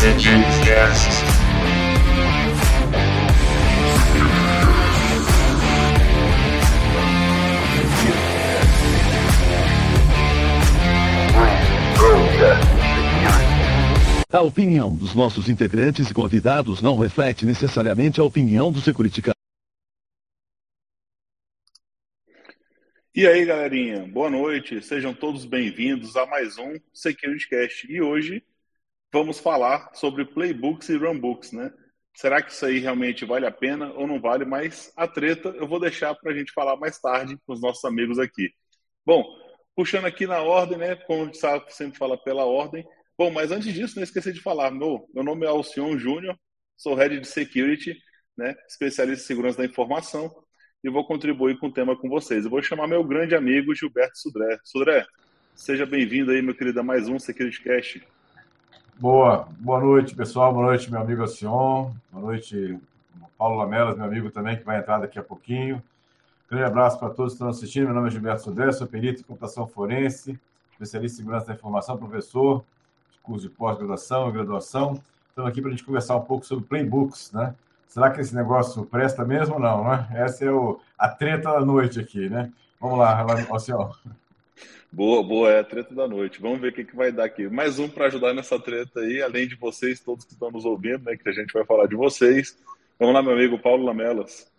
Gamescast. A opinião dos nossos integrantes e convidados não reflete necessariamente a opinião do Securitica. E aí, galerinha, boa noite, sejam todos bem-vindos a mais um SecurityCast. E hoje vamos falar sobre playbooks e runbooks, né? Será que isso aí realmente vale a pena ou não vale? Mas a treta eu vou deixar para a gente falar mais tarde com os nossos amigos aqui. Bom, puxando aqui na ordem, né? Como o Sabe sempre fala pela ordem. Bom, mas antes disso, não esqueci de falar. Meu, meu nome é Alcion Júnior, sou Head de Security, né? Especialista em segurança da informação e vou contribuir com o tema com vocês. Eu vou chamar meu grande amigo Gilberto Sudré. Sudré, seja bem-vindo aí, meu querido, a mais um Security Cast. Boa, boa noite, pessoal. Boa noite, meu amigo Alcion. Boa noite, Paulo Lamelas, meu amigo também, que vai entrar daqui a pouquinho. Grande abraço para todos que estão assistindo. Meu nome é Gilberto Sudré, sou perito em computação forense, especialista em segurança da informação, professor de curso de pós-graduação e graduação. Estamos aqui para a gente conversar um pouco sobre playbooks, né? Será que esse negócio presta mesmo ou não, né? Essa é o, a treta da noite aqui, né? Vamos lá, Alcion. Boa, boa, é a treta da noite. Vamos ver o que, que vai dar aqui. Mais um para ajudar nessa treta aí, além de vocês, todos que estão nos ouvindo, né? Que a gente vai falar de vocês. Vamos lá, meu amigo Paulo Lamelas.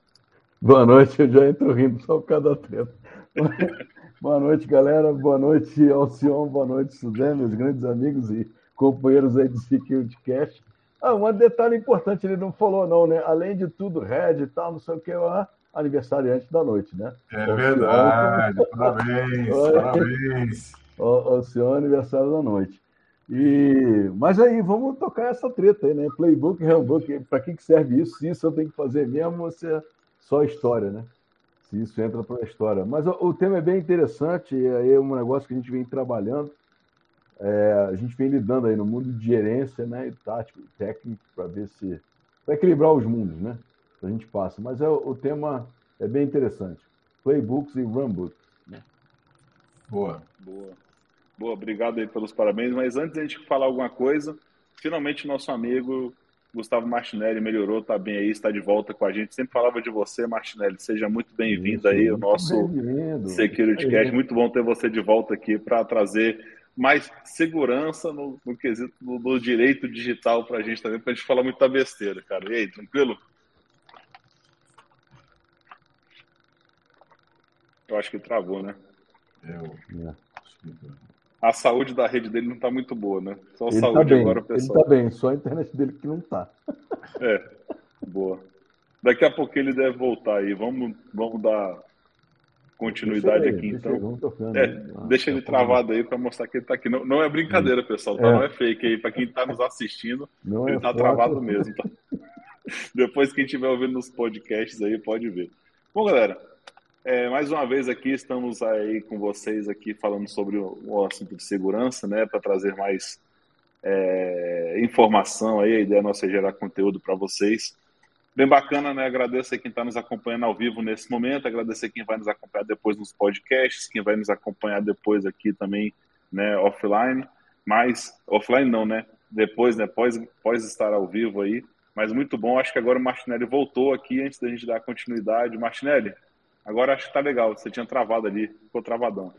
Boa noite, eu já entro rindo só por causa da treta. boa noite, galera. Boa noite, Alcion. Boa noite, Suzane, meus grandes amigos e companheiros aí do Security Cast. Ah, um detalhe importante, ele não falou, não, né? Além de tudo, Red e tal, não sei o que lá, aniversariante da noite, né? É o verdade, senhor... parabéns, parabéns. O, o senhor aniversário da noite. E, mas aí, vamos tocar essa treta aí, né? Playbook, handbook, para que, que serve isso? Se isso eu tenho que fazer mesmo, ou se é só história, né? Se isso entra para a história. Mas o, o tema é bem interessante, e aí é um negócio que a gente vem trabalhando. É, a gente vem lidando aí no mundo de gerência, né, e tático, técnico, para ver se para equilibrar os mundos, né? A gente passa. Mas é, o tema é bem interessante. Playbooks e runbooks. Né? Boa, boa, boa. Obrigado aí pelos parabéns. Mas antes de a gente falar alguma coisa, finalmente nosso amigo Gustavo Martinelli melhorou, está bem aí, está de volta com a gente. Sempre falava de você, Martinelli. Seja muito bem-vindo aí, o nosso Security Cast. Muito bom ter você de volta aqui para trazer mais segurança no, no quesito do, do, direito digital para a gente também, para a gente falar muita besteira, cara. E aí, tranquilo? Eu acho que travou, né? Eu, é. A saúde da rede dele não está muito boa, né? Só a ele tá saúde tá bem, agora, pessoal. Ele está bem, só a internet dele que não está. É, boa. Daqui a pouco ele deve voltar aí. Vamos, vamos dar continuidade aí, aqui, então. Tocando, é, ah, deixa ele tá travado aí para mostrar que ele está aqui. Não, não é brincadeira, pessoal, tá? É. não é fake aí. Para quem está nos assistindo, não ele está é travado mesmo. Tá? Depois, quem estiver ouvindo nos podcasts aí, pode ver. Bom, galera, é, mais uma vez aqui estamos aí com vocês aqui falando sobre o, assunto de segurança, né, para trazer mais é, informação aí. A ideia nossa é gerar conteúdo para vocês. Bem bacana, né? Agradeço quem está nos acompanhando ao vivo nesse momento, agradecer quem vai nos acompanhar depois nos podcasts, quem vai nos acompanhar depois aqui também, né, offline, mas offline não, né? Depois, né, pós, pós estar ao vivo aí. Mas muito bom, acho que agora o Martinelli voltou aqui antes da gente dar continuidade. Martinelli, agora acho que tá legal, você tinha travado ali, ficou travadão.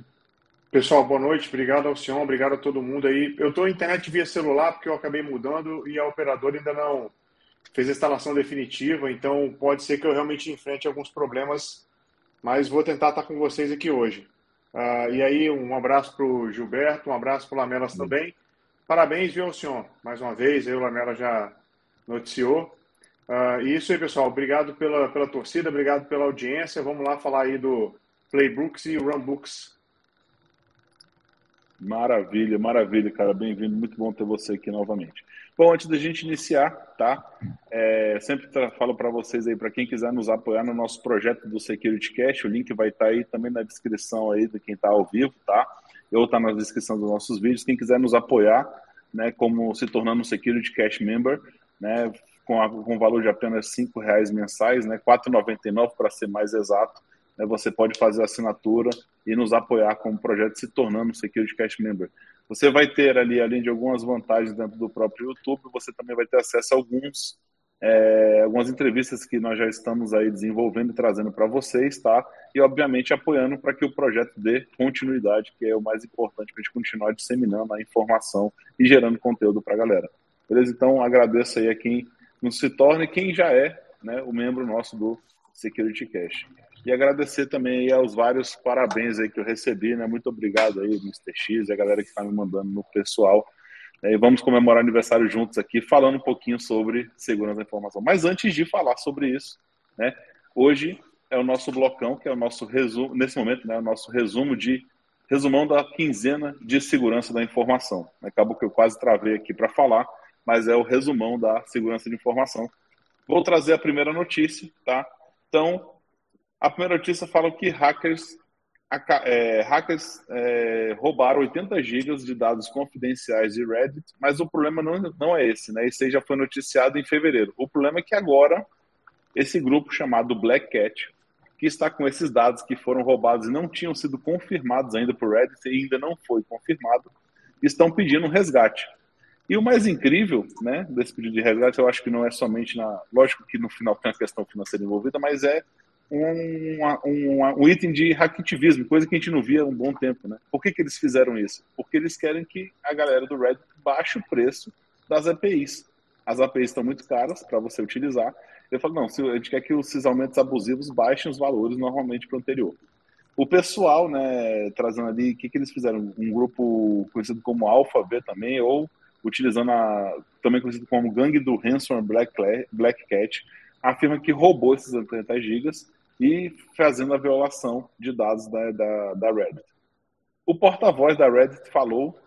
Pessoal, boa noite, obrigado ao senhor, obrigado a todo mundo aí. Eu estou internet via celular porque eu acabei mudando e a operadora ainda não fez a instalação definitiva, então pode ser que eu realmente enfrente alguns problemas, mas vou tentar estar com vocês aqui hoje. Uh, e aí, um abraço para o Gilberto, um abraço para o Lamelas também. Parabéns, viu, senhor? Mais uma vez, aí o Lamela já noticiou. Uh, e isso aí, pessoal. Obrigado pela, pela torcida, obrigado pela audiência. Vamos lá falar aí do Playbooks e Runbooks. Maravilha, maravilha, cara. Bem-vindo. Muito bom ter você aqui novamente. Bom, antes da gente iniciar, tá? É, sempre falo para vocês aí, para quem quiser nos apoiar no nosso projeto do Security Cash, o link vai estar tá aí também na descrição aí de quem está ao vivo, tá? Ou está na descrição dos nossos vídeos. Quem quiser nos apoiar, né, como se tornando um Security Cash Member, né, com, a, com valor de apenas R$ reais mensais, né, R$ 4,99 para ser mais exato, né, você pode fazer assinatura e nos apoiar como projeto se tornando Security Cash Member. Você vai ter ali, além de algumas vantagens dentro do próprio YouTube, você também vai ter acesso a alguns é, algumas entrevistas que nós já estamos aí desenvolvendo e trazendo para vocês, tá? E obviamente apoiando para que o projeto dê continuidade, que é o mais importante para a gente continuar disseminando a informação e gerando conteúdo para a galera. Beleza? Então agradeço aí a quem nos se torna e quem já é né, o membro nosso do Security Cash. E agradecer também aos vários parabéns aí que eu recebi, né? Muito obrigado aí, Mr. X, a galera que está me mandando no pessoal. E vamos comemorar o aniversário juntos aqui, falando um pouquinho sobre segurança da informação. Mas antes de falar sobre isso, né? Hoje é o nosso blocão, que é o nosso resumo, nesse momento, né? O nosso resumo de resumão da quinzena de segurança da informação. Acabou que eu quase travei aqui para falar, mas é o resumão da segurança de informação. Vou trazer a primeira notícia, tá? Então, a primeira notícia fala que hackers, é, hackers é, roubaram 80 gigas de dados confidenciais de Reddit, mas o problema não, não é esse, né? Esse já foi noticiado em fevereiro. O problema é que agora esse grupo chamado Black Cat, que está com esses dados que foram roubados e não tinham sido confirmados ainda por Reddit e ainda não foi confirmado, estão pedindo um resgate. E o mais incrível, né, desse pedido de resgate, eu acho que não é somente na. Lógico que no final tem a questão financeira envolvida, mas é um, um, um, item de hacktivismo, coisa que a gente não via há um bom tempo, né? Por que, que eles fizeram isso? Porque eles querem que a galera do Reddit baixe o preço das APIs. As APIs estão muito caras para você utilizar. Eu falo, não, a gente quer que esses aumentos abusivos baixem os valores normalmente para o anterior. O pessoal, né, trazendo ali, o que, que eles fizeram? Um grupo conhecido como Alpha B também, ou utilizando a, também conhecido como Gangue do Ransom Black, Black Cat, afirma que roubou esses 80 gigas e fazendo a violação de dados da, da, da Reddit. O porta-voz da Reddit falou.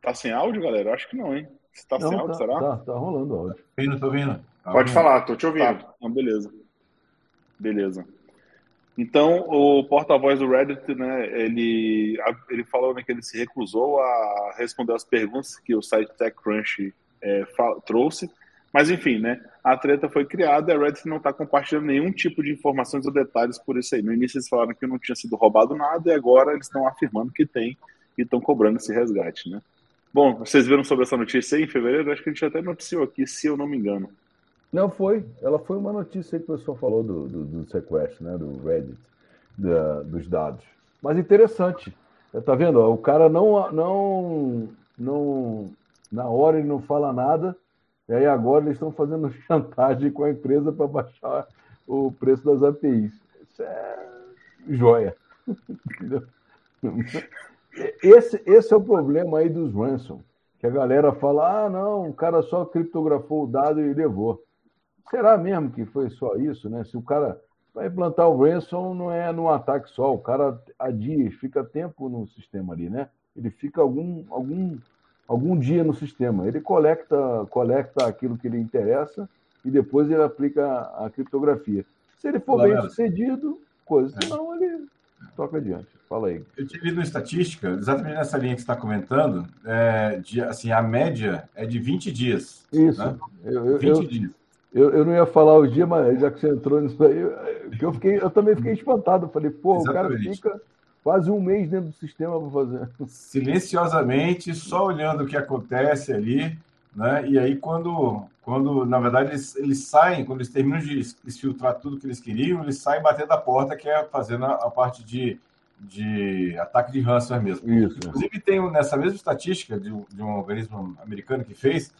Tá sem áudio, galera? Acho que não, hein? Você tá não, sem áudio, tá, será? Tá, tá rolando áudio. Ouvindo, tô ouvindo. Tá Pode ouvindo. falar, tô te ouvindo. Tá, então, beleza. Beleza. Então, o porta-voz do Reddit, né, ele, ele falou né, que ele se recusou a responder as perguntas que o site TechCrunch é, trouxe, mas enfim, né? A treta foi criada e a Reddit não está compartilhando nenhum tipo de informações ou detalhes por isso aí. No início eles falaram que não tinha sido roubado nada e agora eles estão afirmando que tem e estão cobrando esse resgate, né? Bom, vocês viram sobre essa notícia aí em fevereiro? Acho que a gente até noticiou aqui, se eu não me engano. Não foi. Ela foi uma notícia que o pessoal falou do, do, do sequestro, né? Do Reddit, da, dos dados. Mas interessante. Tá vendo? O cara não, não, não, na hora ele não fala nada e aí agora eles estão fazendo chantagem com a empresa para baixar o preço das APIs. Isso é joia. esse, esse é o problema aí dos ransom. Que a galera fala, ah, não, o cara só criptografou o dado e levou. Será mesmo que foi só isso, né? Se o cara vai implantar o ransom, não é num ataque só, o cara há dias, fica tempo no sistema ali, né? Ele fica algum, algum algum dia no sistema. Ele coleta, coleta aquilo que lhe interessa e depois ele aplica a criptografia. Se ele for bem sucedido, coisa. É. Senão ele toca adiante. Fala aí. Eu tive lido uma estatística, exatamente nessa linha que você está comentando, é, de, assim, a média é de 20 dias. Isso. Né? Eu, eu, 20 eu, dias. Eu, eu não ia falar o dia, mas já que você entrou nisso aí, eu, fiquei, eu também fiquei espantado. Falei, pô, o cara fica quase um mês dentro do sistema para fazer. Silenciosamente, só olhando o que acontece ali, né? E aí, quando, quando na verdade, eles, eles saem, quando eles terminam de filtrar tudo que eles queriam, eles saem batendo a porta, que é fazendo a, a parte de, de ataque de ransomware mesmo. Isso. Inclusive, tem nessa mesma estatística de, de um organismo americano que fez.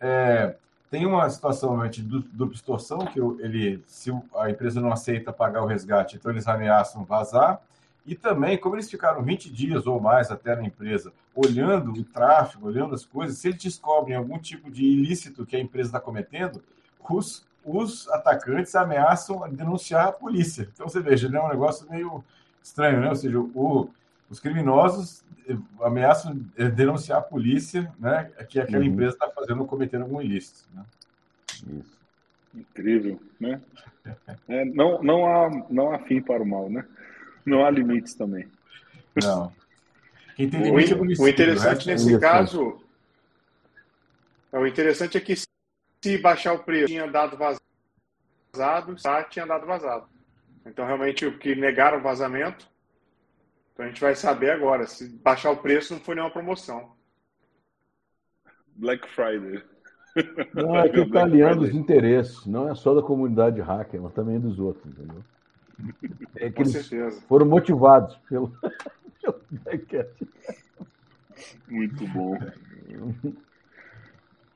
É, tem uma situação de dupla extorsão, que ele, se a empresa não aceita pagar o resgate, então eles ameaçam vazar. E também, como eles ficaram 20 dias ou mais até na empresa, olhando o tráfego, olhando as coisas, se eles descobrem algum tipo de ilícito que a empresa está cometendo, os, os atacantes ameaçam denunciar a polícia. Então, você veja, é um negócio meio estranho, né? Ou seja, o, os criminosos eh, ameaçam eh, denunciar a polícia, né? Que aquela uhum. empresa está fazendo, cometendo algum ilícito. Né? Isso. Incrível, né? É, não, não, há, não há fim para o mal, né? Não há limites também. Não. Quem tem limite o, é o interessante né? nesse caso. O interessante é que se baixar o preço tinha dado vazado, tá, tinha dado vazado. Então, realmente, o que negaram o vazamento. Então, a gente vai saber agora. Se baixar o preço, não foi nenhuma promoção. Black Friday. Não, é que está alinhando os interesses. Não é só da comunidade hacker, mas também dos outros, entendeu? É que Com eles certeza. foram motivados pelo, pelo Muito bom.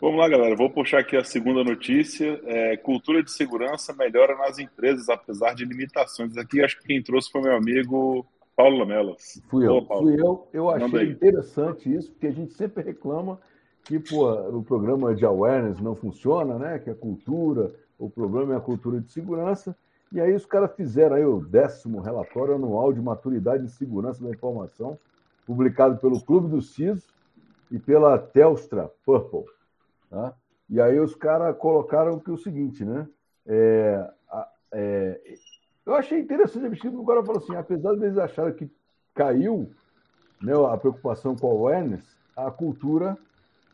Vamos lá, galera. Vou puxar aqui a segunda notícia. É, cultura de segurança melhora nas empresas, apesar de limitações. Aqui acho que quem trouxe foi meu amigo Paulo Lamelas. Fui eu. Fui eu. Eu achei interessante isso, porque a gente sempre reclama que pô, o programa de awareness não funciona, né? Que a cultura, o problema é a cultura de segurança. E aí os caras fizeram aí o décimo relatório anual de maturidade e segurança da informação, publicado pelo Clube do CISO e pela Telstra Purple. Tá? E aí os caras colocaram que o seguinte, né? É, é, eu achei interessante a pesquisa, o cara falou assim, apesar de eles acharem que caiu né, a preocupação com a awareness, a cultura,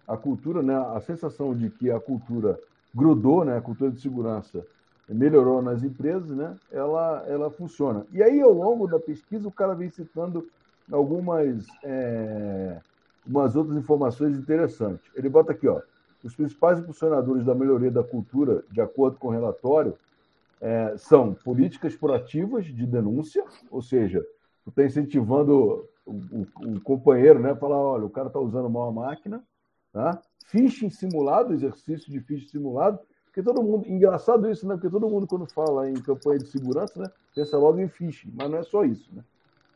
a cultura, né, a sensação de que a cultura grudou, né, a cultura de segurança melhorou nas empresas, né, ela, ela funciona. E aí, ao longo da pesquisa, o cara vem citando algumas é, umas outras informações interessantes. Ele bota aqui, ó, os principais impulsionadores da melhoria da cultura, de acordo com o relatório, é, são políticas proativas de denúncia, ou seja, tu está incentivando o, o, o, companheiro, né, falar, olha, o cara está usando mal a máquina, tá? Phishing simulado, exercício de phishing simulado, porque todo mundo, engraçado isso, né? Porque todo mundo quando fala em campanha de segurança, né, pensa logo em phishing, mas não é só isso, né?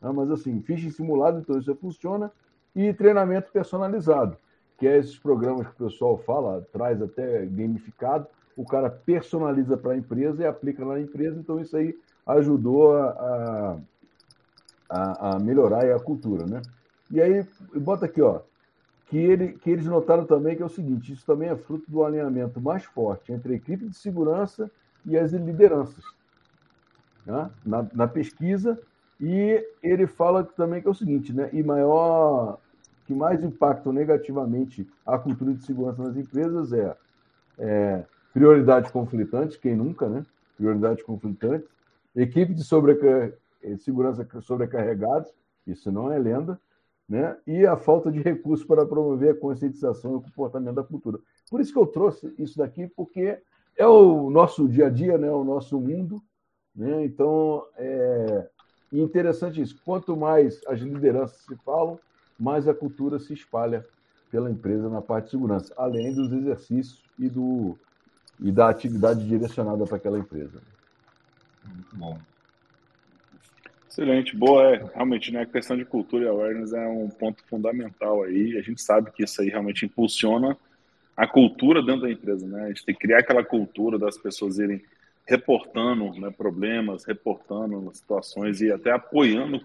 Ah, mas assim, phishing simulado, então isso funciona, e treinamento personalizado que é esses programas que o pessoal fala, traz até gamificado, o cara personaliza para a empresa e aplica na empresa, então isso aí ajudou a, a, a melhorar a cultura, né? E aí, bota aqui, ó, que, ele, que eles notaram também que é o seguinte, isso também é fruto do alinhamento mais forte entre a equipe de segurança e as lideranças, né? na, na pesquisa, e ele fala também que é o seguinte, né? E maior que mais impactam negativamente a cultura de segurança nas empresas é, é prioridades conflitantes, quem nunca, né? Prioridades conflitantes, equipe de sobrecar... Eh, segurança sobrecarregados, isso não é lenda, né? E a falta de recursos para promover a conscientização e o comportamento da cultura. Por isso que eu trouxe isso daqui, porque é o nosso dia a dia, né? O nosso mundo, né? Então é interessante isso. Quanto mais as lideranças se falam, mais a cultura se espalha pela empresa na parte de segurança, além dos exercícios e, do, e da atividade direcionada para aquela empresa. Muito bom. Excelente, boa. É, realmente, né, a questão de cultura e awareness é um ponto fundamental aí. A gente sabe que isso aí realmente impulsiona a cultura dentro da empresa, né? A gente tem que criar aquela cultura das pessoas irem reportando né, problemas, reportando situações e até apoiando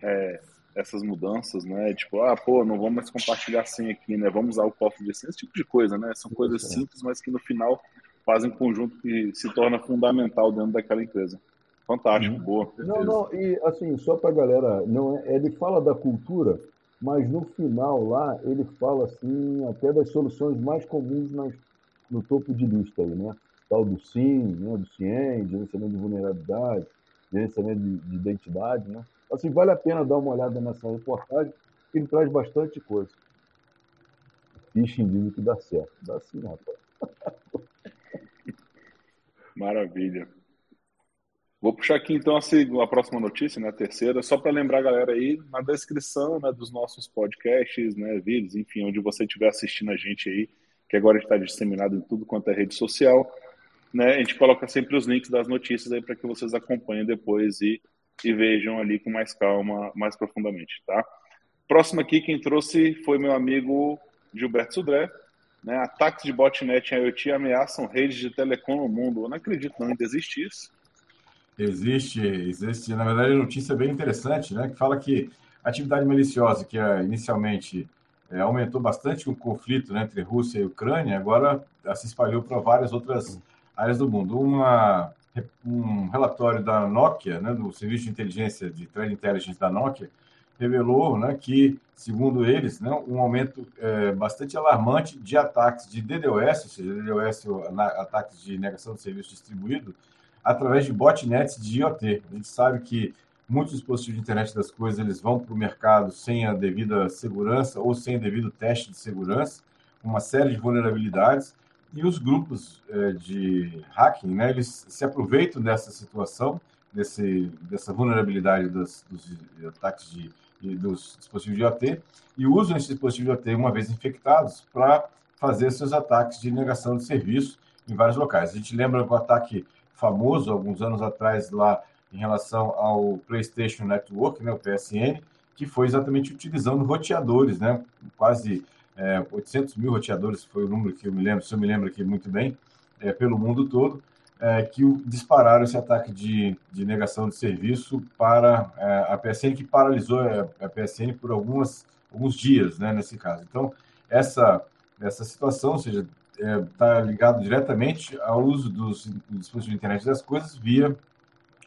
é, essas mudanças, né? Tipo, ah, pô, não vamos mais compartilhar senha aqui, né? Vamos usar o cofre de senha, esse tipo de coisa, né? São coisas simples, mas que no final fazem um conjunto que se torna fundamental dentro daquela empresa. Fantástico, uhum. boa. Não, não, e assim, só para a galera, não é, ele fala da cultura, mas no final lá ele fala assim até das soluções mais comuns nas, no topo de lista aí, né? Tal do SIM, né? do CIEM, gerenciamento de vulnerabilidade, gerenciamento de, de identidade, né? Assim, vale a pena dar uma olhada nessa reportagem, que ele traz bastante coisa. Phishing diz que dá certo. Dá sim, rapaz. Maravilha. Vou puxar aqui então a, próxima notícia, né, a terceira, só para lembrar a galera aí, na descrição né, dos nossos podcasts, né, vídeos, enfim, onde você estiver assistindo a gente aí, que agora está disseminado em tudo quanto é rede social, né, a gente coloca sempre os links das notícias aí para que vocês acompanhem depois e e vejam ali com mais calma, mais profundamente, tá? Próximo aqui, quem trouxe foi meu amigo Gilberto Sudré. Né? Ataques de botnet em IoT ameaçam redes de telecom no mundo. Eu não acredito não, ainda existe isso. Existe, existe. Na verdade, a notícia é bem interessante, né? Que fala que a atividade maliciosa, que é, inicialmente é, aumentou bastante o conflito né, entre Rússia e Ucrânia, agora se espalhou para várias outras áreas do mundo. Uma um relatório da Nokia, né, do Serviço de Inteligência de Trade Intelligence da Nokia, revelou né, que, segundo eles, né, um aumento é, bastante alarmante de ataques de DDoS, ou seja, DDoS, ataques de negação de serviço distribuído, através de botnets de IoT. A gente sabe que muitos dispositivos de internet das coisas eles vão para o mercado sem a devida segurança ou sem o devido teste de segurança, uma série de vulnerabilidades. E os grupos é, de hacking, né, eles se aproveitam dessa situação, desse, dessa vulnerabilidade dos, dos ataques de, dos dispositivos de IoT, e usam esses dispositivos de IoT, uma vez infectados, para fazer seus ataques de negação de serviço em vários locais. A gente lembra do ataque famoso, alguns anos atrás, lá em relação ao PlayStation Network, né, o PSN, que foi exatamente utilizando roteadores, né, quase é, 800 mil roteadores foi o número que eu me lembro, se eu me lembro aqui muito bem, é, pelo mundo todo, é, que dispararam esse ataque de, de negação de serviço para é, a PSN, que paralisou a, PSN por algumas, alguns dias, né, nesse caso. Então, essa, essa situação, ou seja, está é, ligado diretamente ao uso dos, dos dispositivos de internet das coisas via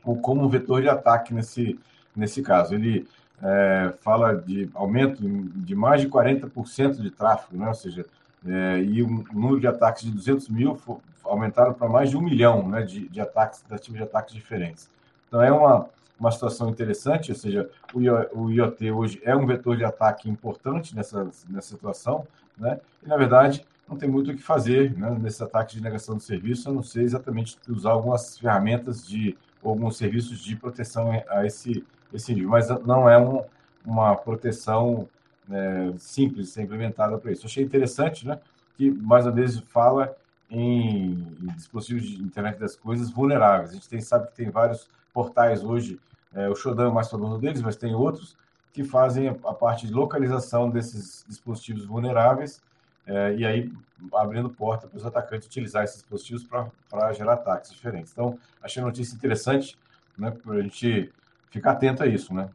ou como vetor de ataque nesse, nesse caso. Ele é, fala de aumento de mais de 40% de tráfego, né? ou seja, é, e o número de ataques de 200 mil aumentaram para mais de um milhão né, de, de ataques, de ataques diferentes. Então, é uma, uma situação interessante, ou seja, o, o IoT hoje é um vetor de ataque importante nessa, nessa situação, né? e, na verdade, não tem muito o que fazer né, nesse ataque de negação de serviço, a não ser exatamente usar algumas ferramentas de alguns serviços de proteção a esse esse nível, mas não é um, uma proteção né, simples ser implementada para isso. Achei interessante, né, que mais uma vez fala em, dispositivos de internet das coisas vulneráveis. A gente tem, sabe que tem vários portais hoje, é, o Shodan é mais famoso deles, mas tem outros que fazem a, a parte de localização desses dispositivos vulneráveis é, e aí abrindo porta para os atacantes utilizar esses dispositivos para gerar ataques diferentes. Então, achei a notícia interessante, né, para a gente ficar atento a isso, né?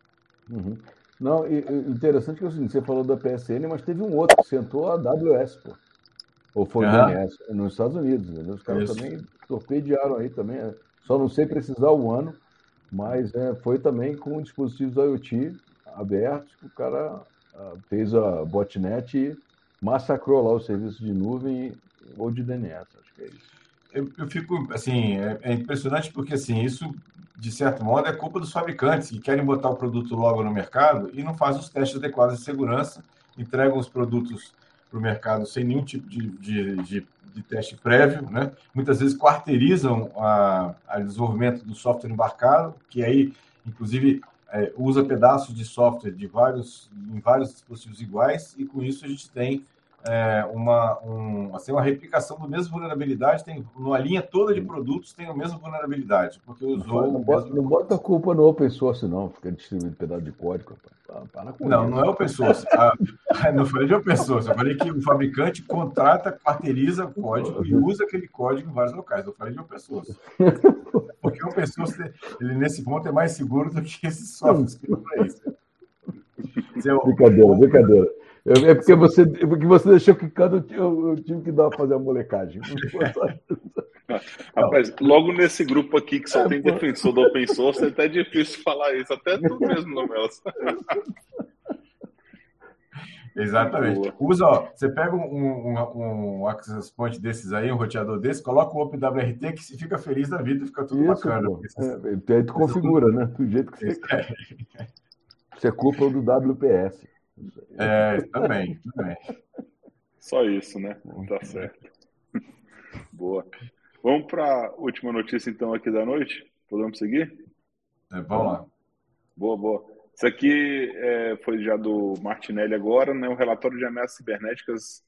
Uhum. Não, e, interessante que é o seguinte, você falou da PSN, mas teve um outro que sentou a AWS, pô. Ou foi o DNS, nos Estados Unidos. Entendeu? Os caras isso. também torpedearam aí também. É, só não sei precisar o ano, mas é, foi também com dispositivos IoT abertos que o cara ah, fez a botnet e massacrou lá o serviço de nuvem ou de DNS, acho que é isso. Eu, eu fico, assim, é, é impressionante porque, assim, isso de certo modo, é culpa dos fabricantes que querem botar o produto logo no mercado e não fazem os testes adequados de segurança, entregam os produtos para o mercado sem nenhum tipo de, de, de, de, teste prévio, né? Muitas vezes quarteirizam a, a desenvolvimento do software embarcado, que aí, inclusive, é, usa pedaços de software de vários, em vários dispositivos iguais, e com isso a gente tem é, uma, um, assim, uma replicação do mesmo vulnerabilidade, tem uma linha toda de produtos tem a mesma vulnerabilidade, porque usou. Não, não, bota, mesmo... não bota a culpa no open source, não, fica distribuindo pedaço de código. Para não, não é open source. Ah, não falei de open source, eu falei que o fabricante contrata, quarteiriza o código e usa aquele código em vários locais. Eu falei de open source. Porque o open source, ele nesse ponto é mais seguro do que esses softwares que não é isso. Brincadeira, brincadeira. É porque você, porque você deixou que cada eu, eu tive que dar fazer a molecagem. Rapaz, logo nesse grupo aqui que só tem defensor do open source, é até difícil falar isso, até tu mesmo, Nomelas. Exatamente. Usa, ó, você pega um, um, um access point desses aí, um roteador desse, coloca o OpenWRT que se fica feliz da vida, fica tudo Isso, bacana. É, aí tu configura, né? Do jeito que você quer. Você é culpa do WPS. É, também, também. Só isso, né? Tá certo. Boa. Vamos para a última notícia, então, aqui da noite? Podemos seguir? É, vamos lá. Boa, boa. Isso aqui é, foi já do Martinelli agora, né? O relatório de ameaças cibernéticas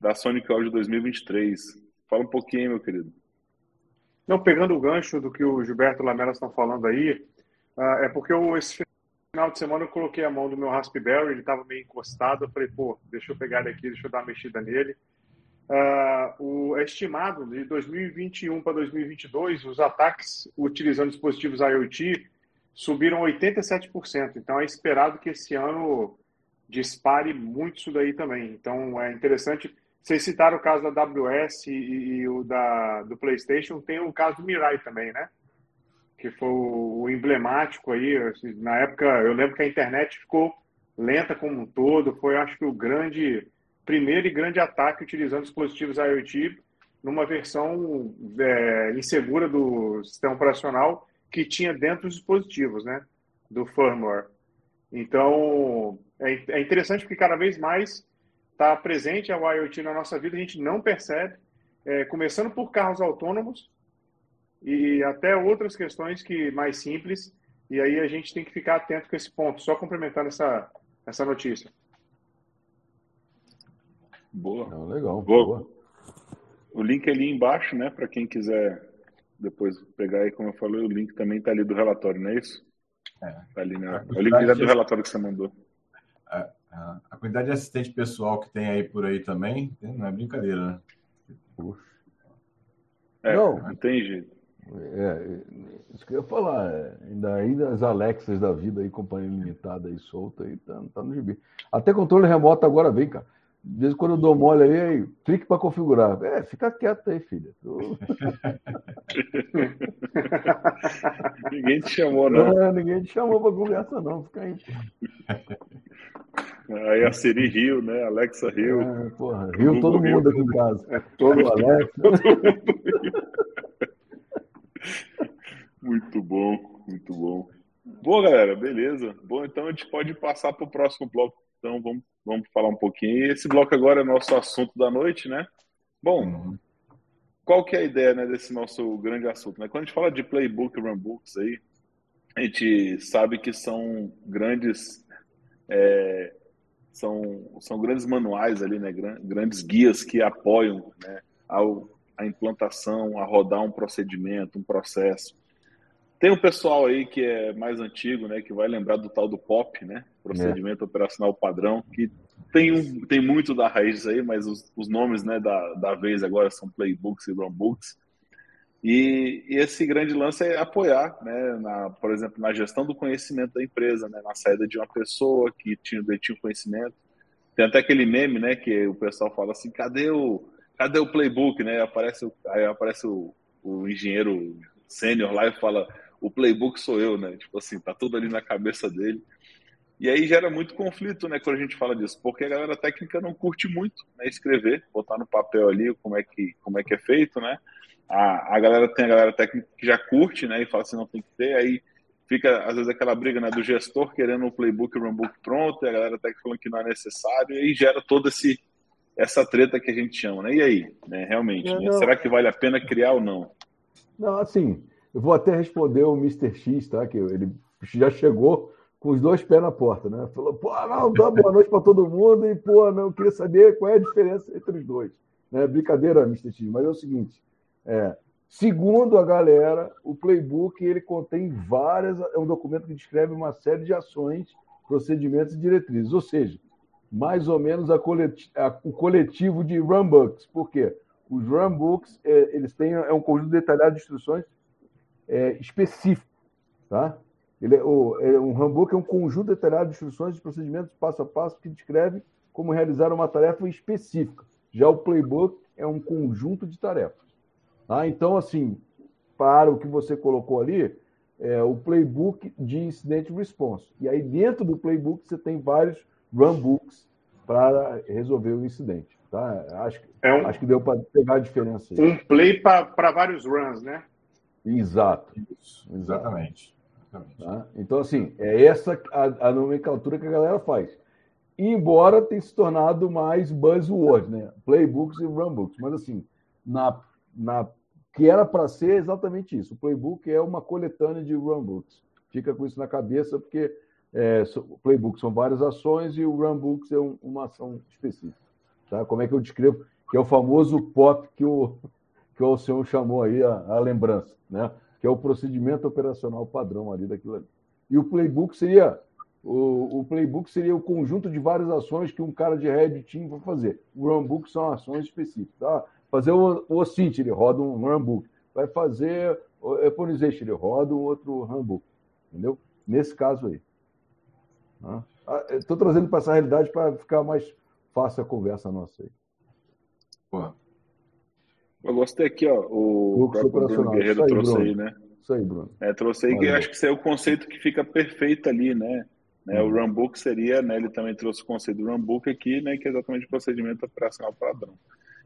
da Sonic Audio 2023. Fala um pouquinho, meu querido. Não, pegando o gancho do que o Gilberto Lamela está falando aí, uh, é porque eu, esse final de semana eu coloquei a mão no meu Raspberry, ele estava meio encostado, eu falei, pô, deixa eu pegar ele aqui, deixa eu dar uma mexida nele. Uh, o é estimado de 2021 para 2022, os ataques utilizando dispositivos IoT subiram 87%. Então é esperado que esse ano dispare muito isso daí também. Então é interessante. Vocês citaram o caso da AWS e, e o da, do PlayStation, tem o caso do Mirai também, né? Que foi o emblemático aí. Assim, na época, eu lembro que a internet ficou lenta como um todo. Foi, acho que, o grande primeiro e grande ataque utilizando dispositivos IoT. numa versão é, insegura do sistema operacional que tinha dentro dos dispositivos, né? Do firmware. Então, é, é interessante porque cada vez mais está presente a IoT na nossa vida, a gente não percebe, é, começando por carros autônomos e até outras questões que mais simples, e aí a gente tem que ficar atento com esse ponto, só complementando essa, essa notícia. Boa. Não, legal. Boa. boa. O link é ali embaixo, né, para quem quiser depois pegar aí, como eu falei, o link também está ali do relatório, não é isso? É. Tá ali, né? O link é do relatório que você mandou. A, a, a, quantidade de assistente pessoal que tem aí por aí também, não é brincadeira, né? Puxa. É, não, não tem jeito. É, isso que eu ia falar, é, ainda, ainda as Alexas da vida aí, companhia limitada aí, solta aí, tá, tá no gibi. Até controle remoto agora vem, cara. De vez em quando eu dou mole aí, aí clique para configurar. É, fica quieto aí, filha. ninguém te chamou, não. É, ninguém te chamou para conversa, não. Fica aí. Aí a Siri riu, né? Alexa riu. É, porra, riu todo mundo aqui em casa. É, todo Alexa. muito bom, muito bom. Boa, galera, beleza. Bom, então a gente pode passar para o próximo bloco. Então vamos vamos falar um pouquinho. Esse bloco agora é nosso assunto da noite, né? Bom, uhum. qual que é a ideia né, desse nosso grande assunto? Né? Quando a gente fala de playbook e runbooks aí, a gente sabe que são grandes é, são, são grandes manuais ali, né? Grandes guias que apoiam né, ao, a implantação, a rodar um procedimento, um processo. Tem um pessoal aí que é mais antigo, né, que vai lembrar do tal do POP, né, procedimento é. operacional padrão, que tem, um, tem muito da raiz aí, mas os, os nomes, né, da, da vez agora são playbooks e runbooks. E, e, esse grande lance é apoiar, né, na, por exemplo, na gestão do conhecimento da empresa, né, na saída de uma pessoa que tinha, tinha conhecimento. Tem até aquele meme, né, que o pessoal fala assim, cadê o, cadê o playbook, né? Aparece, aí aparece o, o engenheiro sênior lá e fala, o playbook sou eu, né? Tipo assim, tá tudo ali na cabeça dele. E aí gera muito conflito, né, quando a gente fala disso, porque a galera técnica não curte muito, né, escrever, botar no papel ali como é que, como é, que é feito, né? A, a galera tem a galera técnica que já curte, né, e fala assim, não tem que ter, aí fica às vezes aquela briga, né, do gestor querendo o playbook e o runbook pronto, e a galera técnica falando que não é necessário, e aí gera todo esse essa treta que a gente chama, né? E aí, né, realmente, né? será que vale a pena criar ou não? Não, assim, eu vou até responder o Mr. X, tá? Que ele já chegou com os dois pés na porta, né? Falou, pô, não, dá boa noite para todo mundo e, pô, não, eu queria saber qual é a diferença entre os dois. Né? Brincadeira, Mr. X, mas é o seguinte, é, segundo a galera, o playbook ele contém várias, é um documento que descreve uma série de ações, procedimentos e diretrizes, ou seja, mais ou menos a coleti a, o coletivo de runbooks. Por quê? Os runbooks, é, eles têm é um conjunto detalhado de instruções é, específico. Tá? Ele é, o, é, um handbook é um conjunto detalhado de instruções e procedimentos passo a passo que descreve como realizar uma tarefa específica. Já o playbook é um conjunto de tarefas. Tá? Então, assim, para o que você colocou ali, é o playbook de incident response. E aí, dentro do playbook, você tem vários runbooks para resolver o incidente. Tá? Acho, é um, acho que deu para pegar a diferença aí. Um play para vários runs, né? Exato. Isso, exatamente. Tá? Então, assim, é essa a, a, nomenclatura que a galera faz. embora tenha se tornado mais buzzword, né? Playbooks e runbooks. Mas, assim, na, na que era para ser exatamente isso. O playbook é uma coletânea de runbooks. Fica com isso na cabeça, porque é, playbook são várias ações e o runbooks é um, uma ação específica. Tá? Como é que eu descrevo? Que é o famoso POP que o, que o senhor chamou aí a, a, lembrança, né? que é o procedimento operacional padrão ali daquilo ali. E o playbook seria o, o playbook seria o conjunto de várias ações que um cara de red team vai fazer. O runbook são ações específicas. Tá? Fazer o, o OSINT, ele roda um runbook. Vai fazer o Eponization, ele roda um outro runbook. Entendeu? Nesse caso aí. Estou tá? trazendo para essa realidade para ficar mais fácil a conversa nossa aí. Pô, eu gostei aqui, ó. O, o próprio Bruno Guerreiro aí, trouxe Bruno. aí, né? Isso aí, Bruno. É, trouxe aí, que acho que esse é o conceito que fica perfeito ali, né? né? Hum. O Runbook seria, né? Ele também trouxe o conceito do Runbook aqui, né? Que é exatamente o procedimento operacional padrão.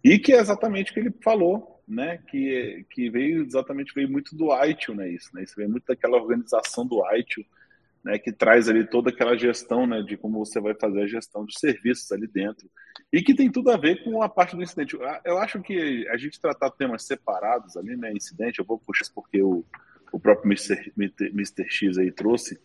E que é exatamente o que ele falou, né? Que, que veio exatamente veio muito do ITIL, né? Isso, né? Isso veio muito daquela organização do ITIL, né? Que traz ali toda aquela gestão, né? De como você vai fazer a gestão de serviços ali dentro e que tem tudo a ver com a parte do incidente. Eu acho que a gente tratar temas separados ali, né? Incidente, eu vou puxar isso porque o, o próprio Mr. Mr. X aí trouxe,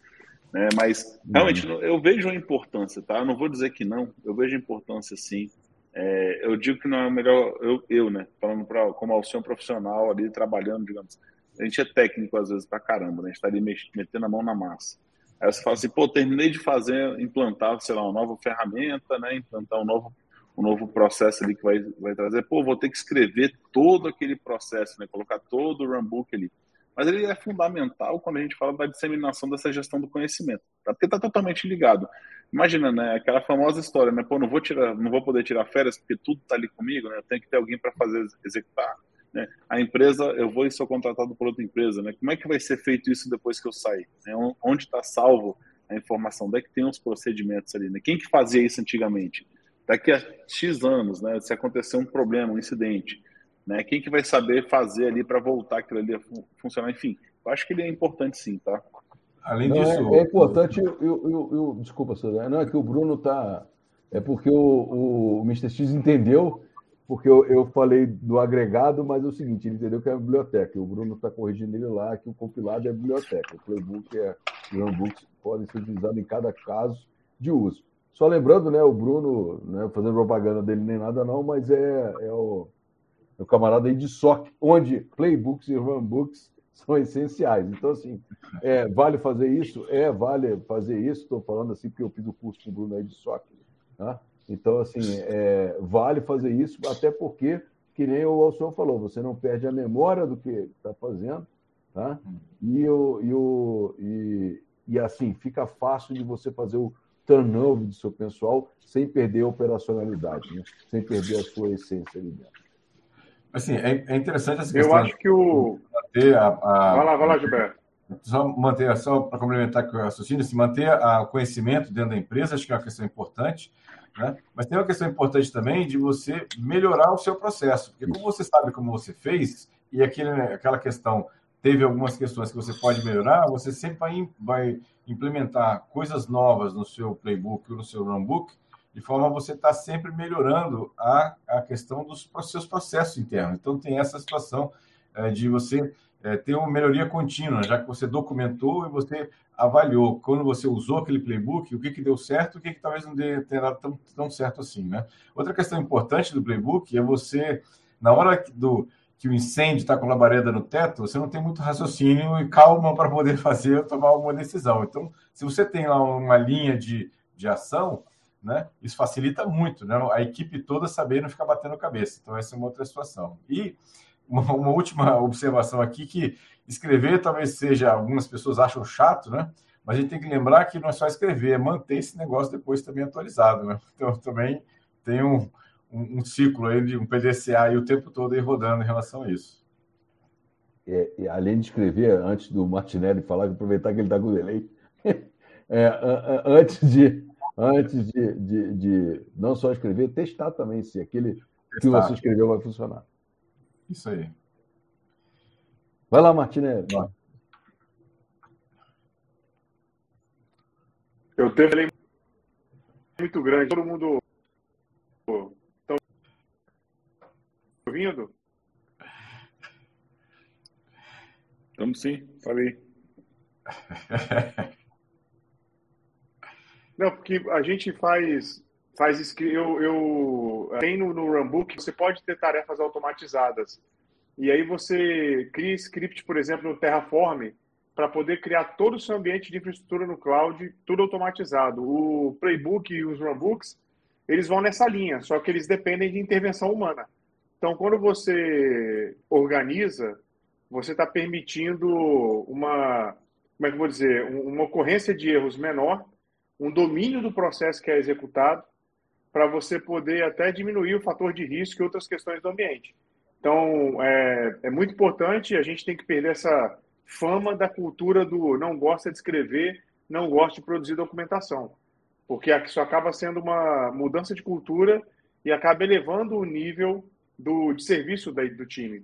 né? Mas realmente uhum. eu vejo a importância, tá? Eu não vou dizer que não, eu vejo a importância sim. É, eu digo que não é melhor, eu, eu né, falando pra, como auxiliar profissional ali, trabalhando, digamos, a gente é técnico às vezes pra caramba, né, a gente tá ali metendo a mão na massa. Aí você fala assim, pô, terminei de fazer, implantar, sei lá, uma nova ferramenta, né, implantar um novo, um novo processo ali que vai, vai trazer, pô, vou ter que escrever todo aquele processo, né, colocar todo o runbook ali. Mas ele é fundamental quando a gente fala da disseminação dessa gestão do conhecimento, tá? porque está totalmente ligado. Imagina, né, aquela famosa história, né, pô, não vou tirar, não vou poder tirar férias porque tudo está ali comigo, né, eu tenho que ter alguém para fazer executar, né? A empresa, eu vou e sou contratado por outra empresa, né? Como é que vai ser feito isso depois que eu sair? Né? Onde está salvo a informação? Onde é que tem os procedimentos ali, né? Quem que fazia isso antigamente? Daqui a X anos, né, se acontecer um problema, um incidente, né? Quem que vai saber fazer ali para voltar aquilo ali a funcionar? Enfim, eu acho que ele é importante sim, tá? Além não, disso. É, é importante, eu, eu, eu, desculpa, Sandra, não é que o Bruno tá. É porque o, o, o Mr. X entendeu, porque eu, eu falei do agregado, mas é o seguinte, ele entendeu que é a biblioteca. O Bruno está corrigindo ele lá, que o compilado é a biblioteca. O playbook é, o handbooks podem ser utilizados em cada caso de uso. Só lembrando, né, o Bruno, né, fazendo propaganda dele nem nada não, mas é, é o meu camarada aí de SOC, onde playbooks e runbooks são essenciais. Então, assim, é, vale fazer isso? É, vale fazer isso. Estou falando assim porque eu fiz o curso com o Bruno aí de SOC. Tá? Então, assim, é, vale fazer isso, até porque, que nem o senhor falou, você não perde a memória do que está fazendo, tá? E, o, e, o, e, e, assim, fica fácil de você fazer o turnover do seu pessoal sem perder a operacionalidade, né? sem perder a sua essência ali dentro. Assim, é, é interessante essa questão. Eu acho que o. Manter a, a... Vai lá, vai lá, Gilberto. Só manter, só para complementar com o raciocínio, se manter o conhecimento dentro da empresa, acho que é uma questão importante. Né? Mas tem uma questão importante também de você melhorar o seu processo. Porque como você sabe como você fez, e aquele, aquela questão teve algumas questões que você pode melhorar, você sempre vai, vai implementar coisas novas no seu playbook ou no seu runbook de forma a você estar tá sempre melhorando a, a questão dos seus processos internos. Então, tem essa situação é, de você é, ter uma melhoria contínua, já que você documentou e você avaliou quando você usou aquele playbook, o que, que deu certo o que, que talvez não tenha dado tão, tão certo assim. Né? Outra questão importante do playbook é você, na hora do, que o incêndio está com labareda no teto, você não tem muito raciocínio e calma para poder fazer tomar alguma decisão. Então, se você tem lá uma linha de, de ação, né? Isso facilita muito, né? A equipe toda saber não ficar batendo cabeça. Então, essa é uma outra situação. E uma, uma, última observação aqui, que escrever talvez seja, algumas pessoas acham chato, né? Mas a gente tem que lembrar que não é só escrever, é manter esse negócio depois também atualizado, né? Então, também tem um, um, um ciclo aí de um PDCA aí o tempo todo aí rodando em relação a isso. É, além de escrever, antes do Martinelli falar, aproveitar que ele está com o delay, é, antes de antes de, de, de, não só escrever, testar também se aquele testar. que você escreveu vai funcionar. Isso aí. Vai lá, Martinelli. Eu teve muito grande. Todo mundo estão ouvindo? Estamos sim, falei. Não, porque a gente faz faz eu, eu tem no, no Runbook você pode ter tarefas automatizadas e aí você cria script, por exemplo, no Terraform para poder criar todo o seu ambiente de infraestrutura no cloud, tudo automatizado. O Playbook e os Runbooks eles vão nessa linha, só que eles dependem de intervenção humana. Então, quando você organiza, você está permitindo uma, como é que vou dizer, uma ocorrência de erros menor um domínio do processo que é executado para você poder até diminuir o fator de risco e outras questões do ambiente. Então, é, é muito importante, a gente tem que perder essa fama da cultura do não gosta de escrever, não gosta de produzir documentação, porque isso acaba sendo uma mudança de cultura e acaba elevando o nível do, de serviço da, do time.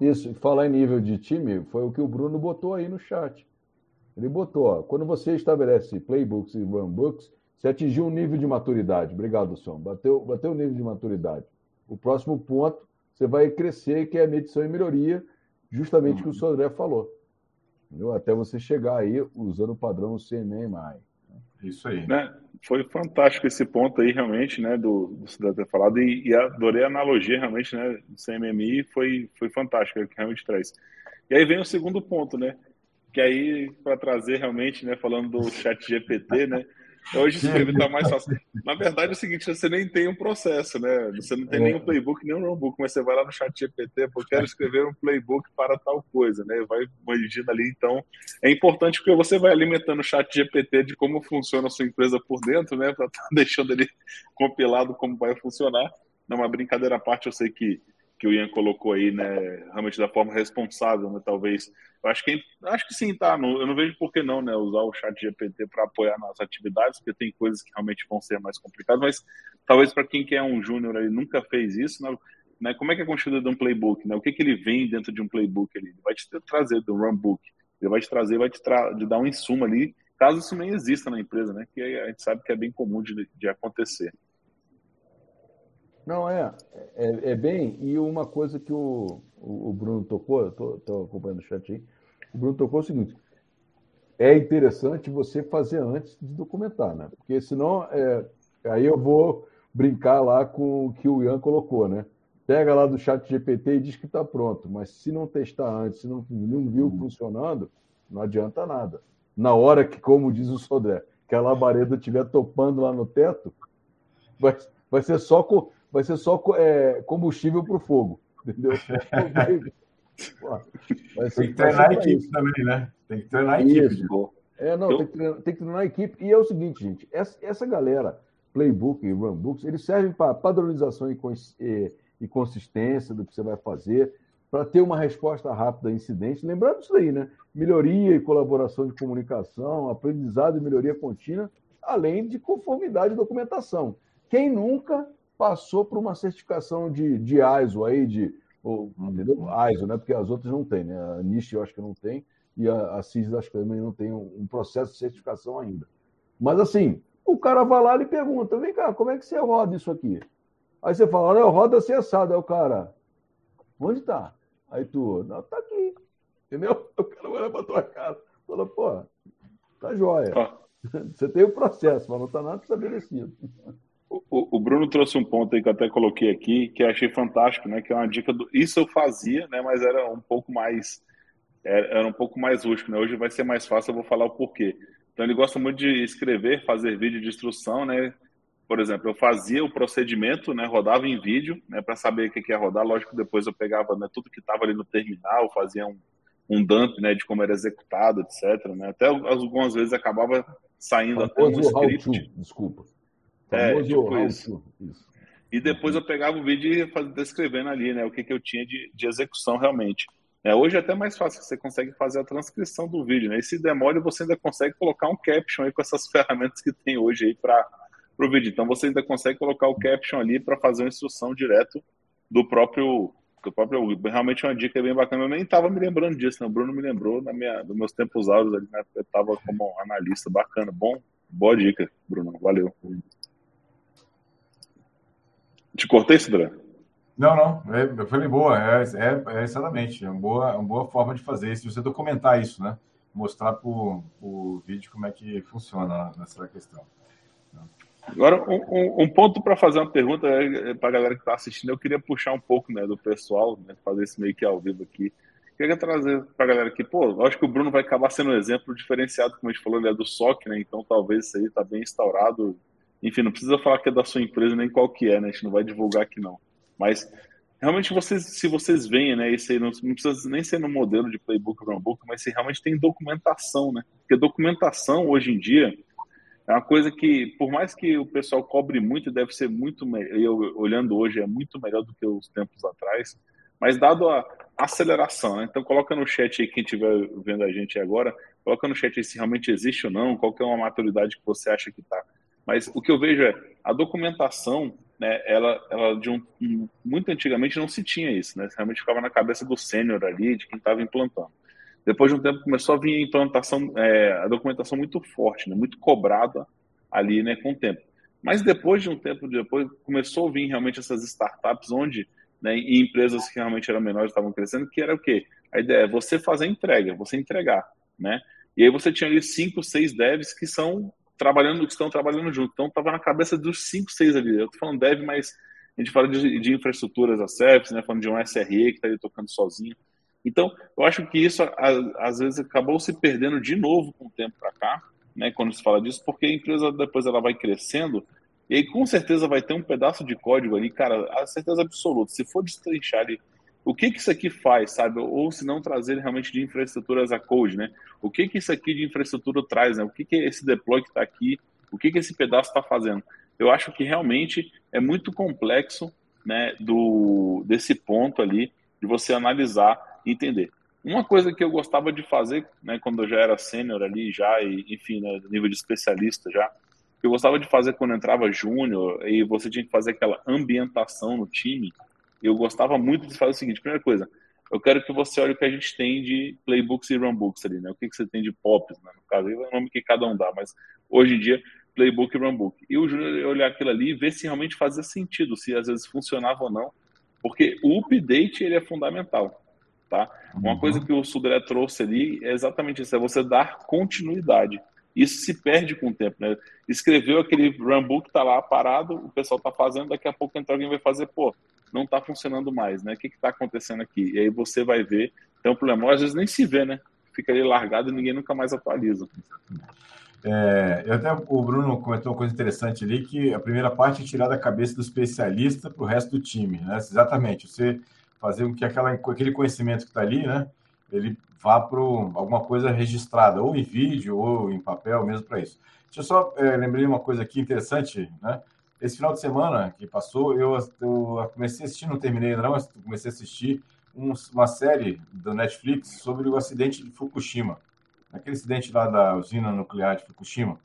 Isso, falar em nível de time, foi o que o Bruno botou aí no chat. Ele botou, ó, quando você estabelece playbooks e runbooks, você atingiu um nível de maturidade. Obrigado, Som. Bateu, bateu o nível de maturidade. O próximo ponto, você vai crescer, que é a medição e melhoria, justamente o que o Sodré falou. Entendeu? Até você chegar aí usando o padrão CMMI. Isso aí. Né? Foi fantástico esse ponto aí, realmente, né, do, do Cidadão ter falado, e, e, adorei a analogia, realmente, né, do CMMI, foi, foi fantástico, é que realmente traz. E aí vem o segundo ponto, né, que aí, para trazer realmente, né, falando do chat GPT, né, Hoje escrever está mais fácil. Na verdade é o seguinte, você nem tem um processo, né? Você não tem é. nem um playbook, nem um runbook, mas você vai lá no chat GPT, porque eu quero escrever um playbook para tal coisa, né? Vai medindo ali, então é importante porque você vai alimentando o chat GPT de como funciona a sua empresa por dentro, né? Para estar tá deixando ele compilado como vai funcionar. Não, uma brincadeira à parte, eu sei que que o Ian colocou aí, né, realmente da forma responsável, né, talvez. Eu acho que, acho que sim, tá. Eu não vejo por que não, né, usar o chat GPT para apoiar nossas atividades, porque tem coisas que realmente vão ser mais complicadas, mas talvez para quem quer um júnior aí nunca fez isso, né, né, como é que é construído um playbook, né, o que, que ele vem dentro de um playbook? Ele vai te trazer do runbook, ele vai te trazer, vai te, tra te dar um insumo ali, caso isso nem exista na empresa, né, que a gente sabe que é bem comum de, de acontecer. Não, é, é, é, bem. E uma coisa que o, o, Bruno tocou, eu estou acompanhando o chat aí, o Bruno tocou o seguinte: é interessante você fazer antes de documentar, né? Porque senão, é, aí eu vou brincar lá com o que o Ian colocou, né? Pega lá do chat GPT e diz que está pronto, mas se não testar antes, se não, não viu uhum. funcionando, não adianta nada. Na hora que, como diz o Sodré, que a labareda estiver topando lá no teto, vai, vai ser só vai ser só é, combustível para o fogo. Entendeu? Vai ser, tem que treinar a equipe isso. também, né? Tem que treinar a equipe. Isso. É, não, tem que, treinar, tem que treinar a equipe. E é o seguinte, gente, essa, essa galera, Playbook e Runbooks, eles servem para padronização e, e, e, consistência do que você vai fazer, para ter uma resposta rápida a incidentes. Lembrando isso aí, né? Melhoria e colaboração de comunicação, aprendizado e melhoria contínua, além de conformidade e documentação. Quem nunca passou por uma certificação de, de ISO aí, de ou, entendeu? ISO, né? Porque as outras não tem, né? A NIST eu acho que não tem, e a, a CIS acho que também não tem um, um, processo de certificação ainda. Mas assim, o cara vai lá e pergunta: vem cá, como é que você roda isso aqui? Aí você fala, não, roda assim assado. Aí o cara, onde tá? Aí tu, não, tá aqui. Entendeu? O cara vai lá pra tua casa. Fala, pô, tá jóia. Você tem o processo, mas não tá nada estabelecido. O, o, Bruno trouxe um ponto aí que eu até coloquei aqui, que eu achei fantástico, né? Que é uma dica do. Isso eu fazia, né? Mas era um pouco mais. Era, era um pouco mais rústico, né? Hoje vai ser mais fácil, eu vou falar o porquê. Então ele gosta muito de escrever, fazer vídeo de instrução, né? Por exemplo, eu fazia o procedimento, né? Rodava em vídeo, né? Para saber o que ia rodar. Lógico, depois eu pegava né, tudo que estava ali no terminal, fazia um, um dump, né? De como era executado, etc. Né? Até algumas vezes acabava saindo até um script. Desculpa. É, tipo isso. isso. E depois eu pegava o vídeo e ia descrevendo ali, né, o que, que eu tinha de, de execução realmente. É, hoje é até mais fácil, você consegue fazer a transcrição do vídeo, né? E se demora, você ainda consegue colocar um caption aí com essas ferramentas que tem hoje aí para o vídeo. Então você ainda consegue colocar o caption ali para fazer uma instrução direto do próprio do próprio Realmente é uma dica bem bacana. Eu nem estava me lembrando disso, né? O Bruno me lembrou na minha, nos meus tempos áureos ali, né? Eu estava como analista, bacana. Bom, boa dica, Bruno. Valeu. Te cortei, Cidré? Não, não. É, eu falei boa. É, é, é exatamente. É uma boa, uma boa forma de fazer isso. Você documentar isso, né? Mostrar para o vídeo como é que funciona nessa questão. Agora, um, um ponto para fazer uma pergunta é, é para a galera que está assistindo, eu queria puxar um pouco né, do pessoal, né, fazer isso meio que ao vivo aqui. Queria trazer para a galera aqui, pô, acho que o Bruno vai acabar sendo um exemplo diferenciado, como a gente falou, ele é do SOC, né? Então talvez isso aí está bem instaurado enfim, não precisa falar que é da sua empresa nem qual que é, né? A gente não vai divulgar aqui não. Mas realmente vocês, se vocês veem, né, isso aí não, não precisa nem ser no modelo de playbook ou runbook, mas se realmente tem documentação, né? Porque documentação hoje em dia é uma coisa que, por mais que o pessoal cobre muito, deve ser muito, eu olhando hoje, é muito melhor do que os tempos atrás, mas dado a aceleração, né? Então coloca no chat aí, quem estiver vendo a gente agora, coloca no chat aí se realmente existe ou não, qual que é uma maturidade que você acha que está mas o que eu vejo é a documentação né, ela, ela de um, muito antigamente não se tinha isso, né? Realmente ficava na cabeça do sênior ali, de quem estava implantando. Depois de um tempo começou a vir a implantação, é, a documentação muito forte, né, muito cobrada ali, né, com o tempo. Mas depois de um tempo depois começou a vir realmente essas startups onde, né, e empresas que realmente eram menores estavam crescendo, que era o quê? A ideia é você fazer entrega, você entregar, né? E aí você tinha ali cinco, seis devs que são trabalhando, que estão trabalhando junto. Então estava na cabeça dos cinco, seis ali. Eu estou falando dev, mas a gente fala de, de infraestruturas a service, né? Falando de um SRE que está ali tocando sozinho. Então, eu acho que isso às vezes acabou se perdendo de novo com o tempo para cá, né? Quando se fala disso, porque a empresa depois ela vai crescendo e aí com certeza vai ter um pedaço de código ali, cara, a certeza absoluta. Se for destrinchar ali o que que isso aqui faz, sabe? Ou se não trazer realmente de infraestruturas a code, né? O que que isso aqui de infraestrutura traz, né? O que que esse deploy que está aqui, o que que esse pedaço está fazendo? Eu acho que realmente é muito complexo, né? Do desse ponto ali de você analisar e entender. Uma coisa que eu gostava de fazer, né? Quando eu já era sênior ali, já e enfim, né, nível de especialista já, eu gostava de fazer quando entrava júnior e você tinha que fazer aquela ambientação no time eu gostava muito de fazer o seguinte: primeira coisa, eu quero que você olhe o que a gente tem de playbooks e runbooks ali, né? O que, que você tem de POPs, né? No caso, é o nome que cada um dá, mas hoje em dia, playbook e runbook. E o Júnior olhar aquilo ali e ver se realmente fazia sentido, se às vezes funcionava ou não, porque o update ele é fundamental, tá? Uma uhum. coisa que o Sudré trouxe ali é exatamente isso, é você dar continuidade. Isso se perde com o tempo, né? Escreveu aquele runbook, tá lá parado, o pessoal tá fazendo, daqui a pouco entra alguém vai fazer, pô, não está funcionando mais, né? O que está acontecendo aqui? E aí você vai ver, tem um problema, às vezes nem se vê, né? Fica ali largado e ninguém nunca mais atualiza. É, até o Bruno comentou uma coisa interessante ali, que a primeira parte é tirar da cabeça do especialista para o resto do time, né? Exatamente, você fazer com que aquela, aquele conhecimento que está ali, né? Ele vá para alguma coisa registrada, ou em vídeo, ou em papel, mesmo para isso. Deixa eu só é, lembrei uma coisa aqui interessante, né? Esse final de semana que passou, eu, eu comecei a assistir, não terminei ainda não, mas comecei a assistir um, uma série do Netflix sobre o acidente de Fukushima. Aquele acidente lá da usina nuclear de Fukushima.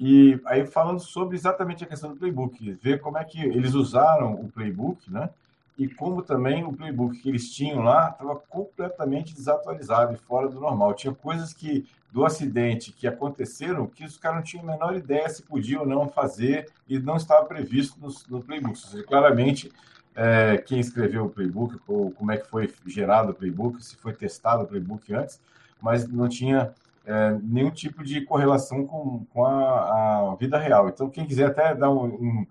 E aí falando sobre exatamente a questão do playbook, ver como é que eles usaram o playbook, né? E como também o playbook que eles tinham lá estava completamente desatualizado e fora do normal. Tinha coisas que do acidente que aconteceram que os caras não tinham a menor ideia se podiam ou não fazer e não estava previsto no, no playbook. Seja, claramente, é, quem escreveu o playbook, ou como é que foi gerado o playbook, se foi testado o playbook antes, mas não tinha é, nenhum tipo de correlação com, com a, a, vida real. Então, quem quiser até dar um, um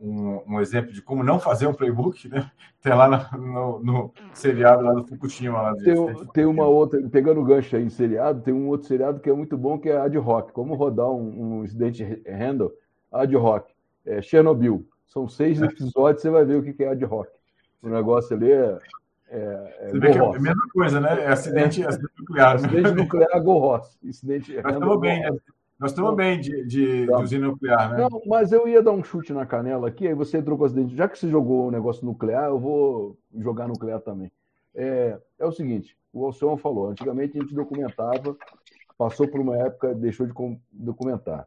um, um, exemplo de como não fazer um playbook, né? Tem lá no, no, no seriado lá do Fukushima. Lá tem, tem uma outra, pegando o gancho aí em seriado, tem um outro seriado que é muito bom, que é ad hoc. Como rodar um, um incidente handle ad hoc. É Chernobyl. São seis é. episódios, você vai ver o que é ad hoc. O negócio ali é. é, é você vê que é a mesma coisa, né? É acidente, é. acidente nuclear. Acidente nuclear Go Ross. Incidente Mas estamos bem, né? Nós estamos bem de, de, de, usina nuclear, né? Não, mas eu ia dar um chute na canela aqui, aí você entrou com acidente. Já que você jogou o negócio nuclear, eu vou jogar nuclear também. É, é o seguinte, o Alcion falou, antigamente a gente documentava, passou por uma época, deixou de documentar.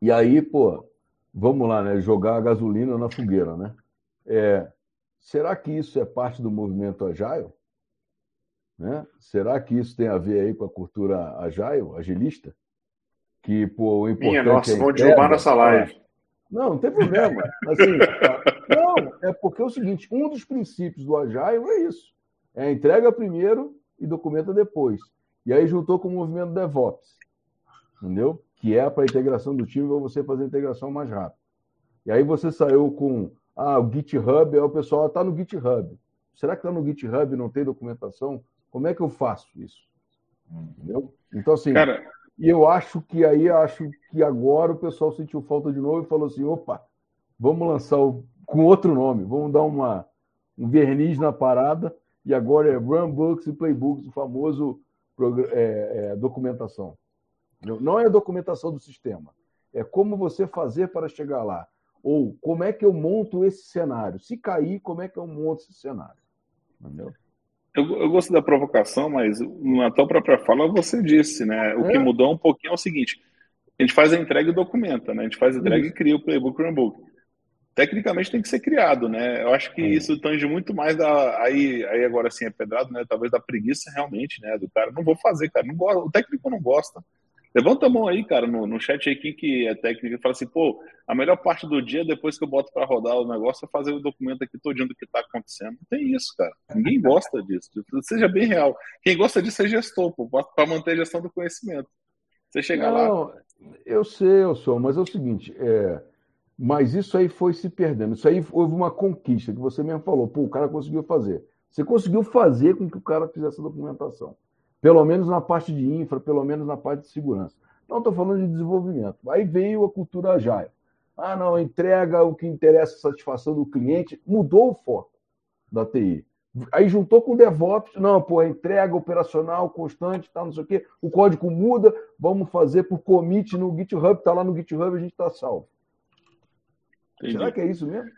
E aí, pô, vamos lá, né? Jogar a gasolina na fogueira, né? É, será que isso é parte do movimento Agile? Né? Será que isso tem a ver aí com a cultura Agile, agilista? Que pô, o importante Minha nossa, é vão derrubar nossa live. Não, não tem problema. Assim, não, é porque é o seguinte, um dos princípios do Agile é isso. É entrega primeiro e documenta depois. E aí juntou com o movimento DevOps. Entendeu? Que é para a integração do time, para você fazer a integração mais rápido. E aí você saiu com ah, o GitHub, aí o pessoal está no GitHub. Será que está no GitHub e não tem documentação? Como é que eu faço isso? Entendeu? Então, assim, Cara, e eu acho que aí acho que agora o pessoal sentiu falta de novo e falou assim: opa, vamos lançar o, com outro nome, vamos dar uma, um verniz na parada, e agora é Runbooks e Playbooks, o famoso é, é, documentação. Não é a documentação do sistema, é como você fazer para chegar lá. Ou como é que eu monto esse cenário? Se cair, como é que eu monto esse cenário? Entendeu? Eu, eu gosto da provocação, mas na tua própria fala você disse, né? O é. que mudou um pouquinho é o seguinte: a gente faz a entrega e documenta, né? A gente faz a entrega Isso. e cria o playbook runbook. tecnicamente tem que ser criado, né? Eu acho que é. isso tange muito mais da aí, aí agora sim é pedrado, né? Talvez da preguiça realmente, né? Do cara, não vou fazer, cara, não gosta, o técnico não gosta. Levanta a mão aí, cara, no, no chat aí, quem que é técnico e fala assim, pô, a melhor parte do dia, depois que eu boto para rodar o negócio, é fazer o documento aqui todinho do que tá acontecendo. Não tem isso, cara. Ninguém gosta disso. Seja bem real. Quem gosta disso é gestor, pô, para manter a gestão do conhecimento. Você chegar lá. Eu sei, eu sou, mas é o seguinte, é, mas isso aí foi se perdendo. Isso aí houve uma conquista que você mesmo falou, pô, o cara conseguiu fazer. Você conseguiu fazer com que o cara fizesse a documentação pelo menos na parte de infra, pelo menos na parte de segurança. Não estou falando de desenvolvimento. Aí veio a cultura agile. Ah, não, entrega o que interessa satisfação do cliente, mudou o foco da TI. Aí juntou com o DevOps, não, pô, entrega operacional constante, tá, não sei o quê, o código muda, vamos fazer por commit no GitHub, está lá no GitHub, a gente está salvo. Entendi. Será que é isso mesmo?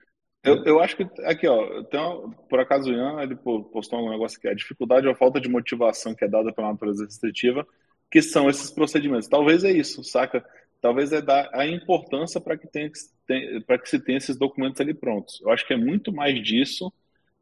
Eu, eu acho que, aqui, ó, então, por acaso o Ian, ele postou um negócio que é a dificuldade ou a falta de motivação que é dada pela natureza restritiva, que são esses procedimentos. Talvez é isso, saca? Talvez é dar a importância para que, tenha, para que se tenha esses documentos ali prontos. Eu acho que é muito mais disso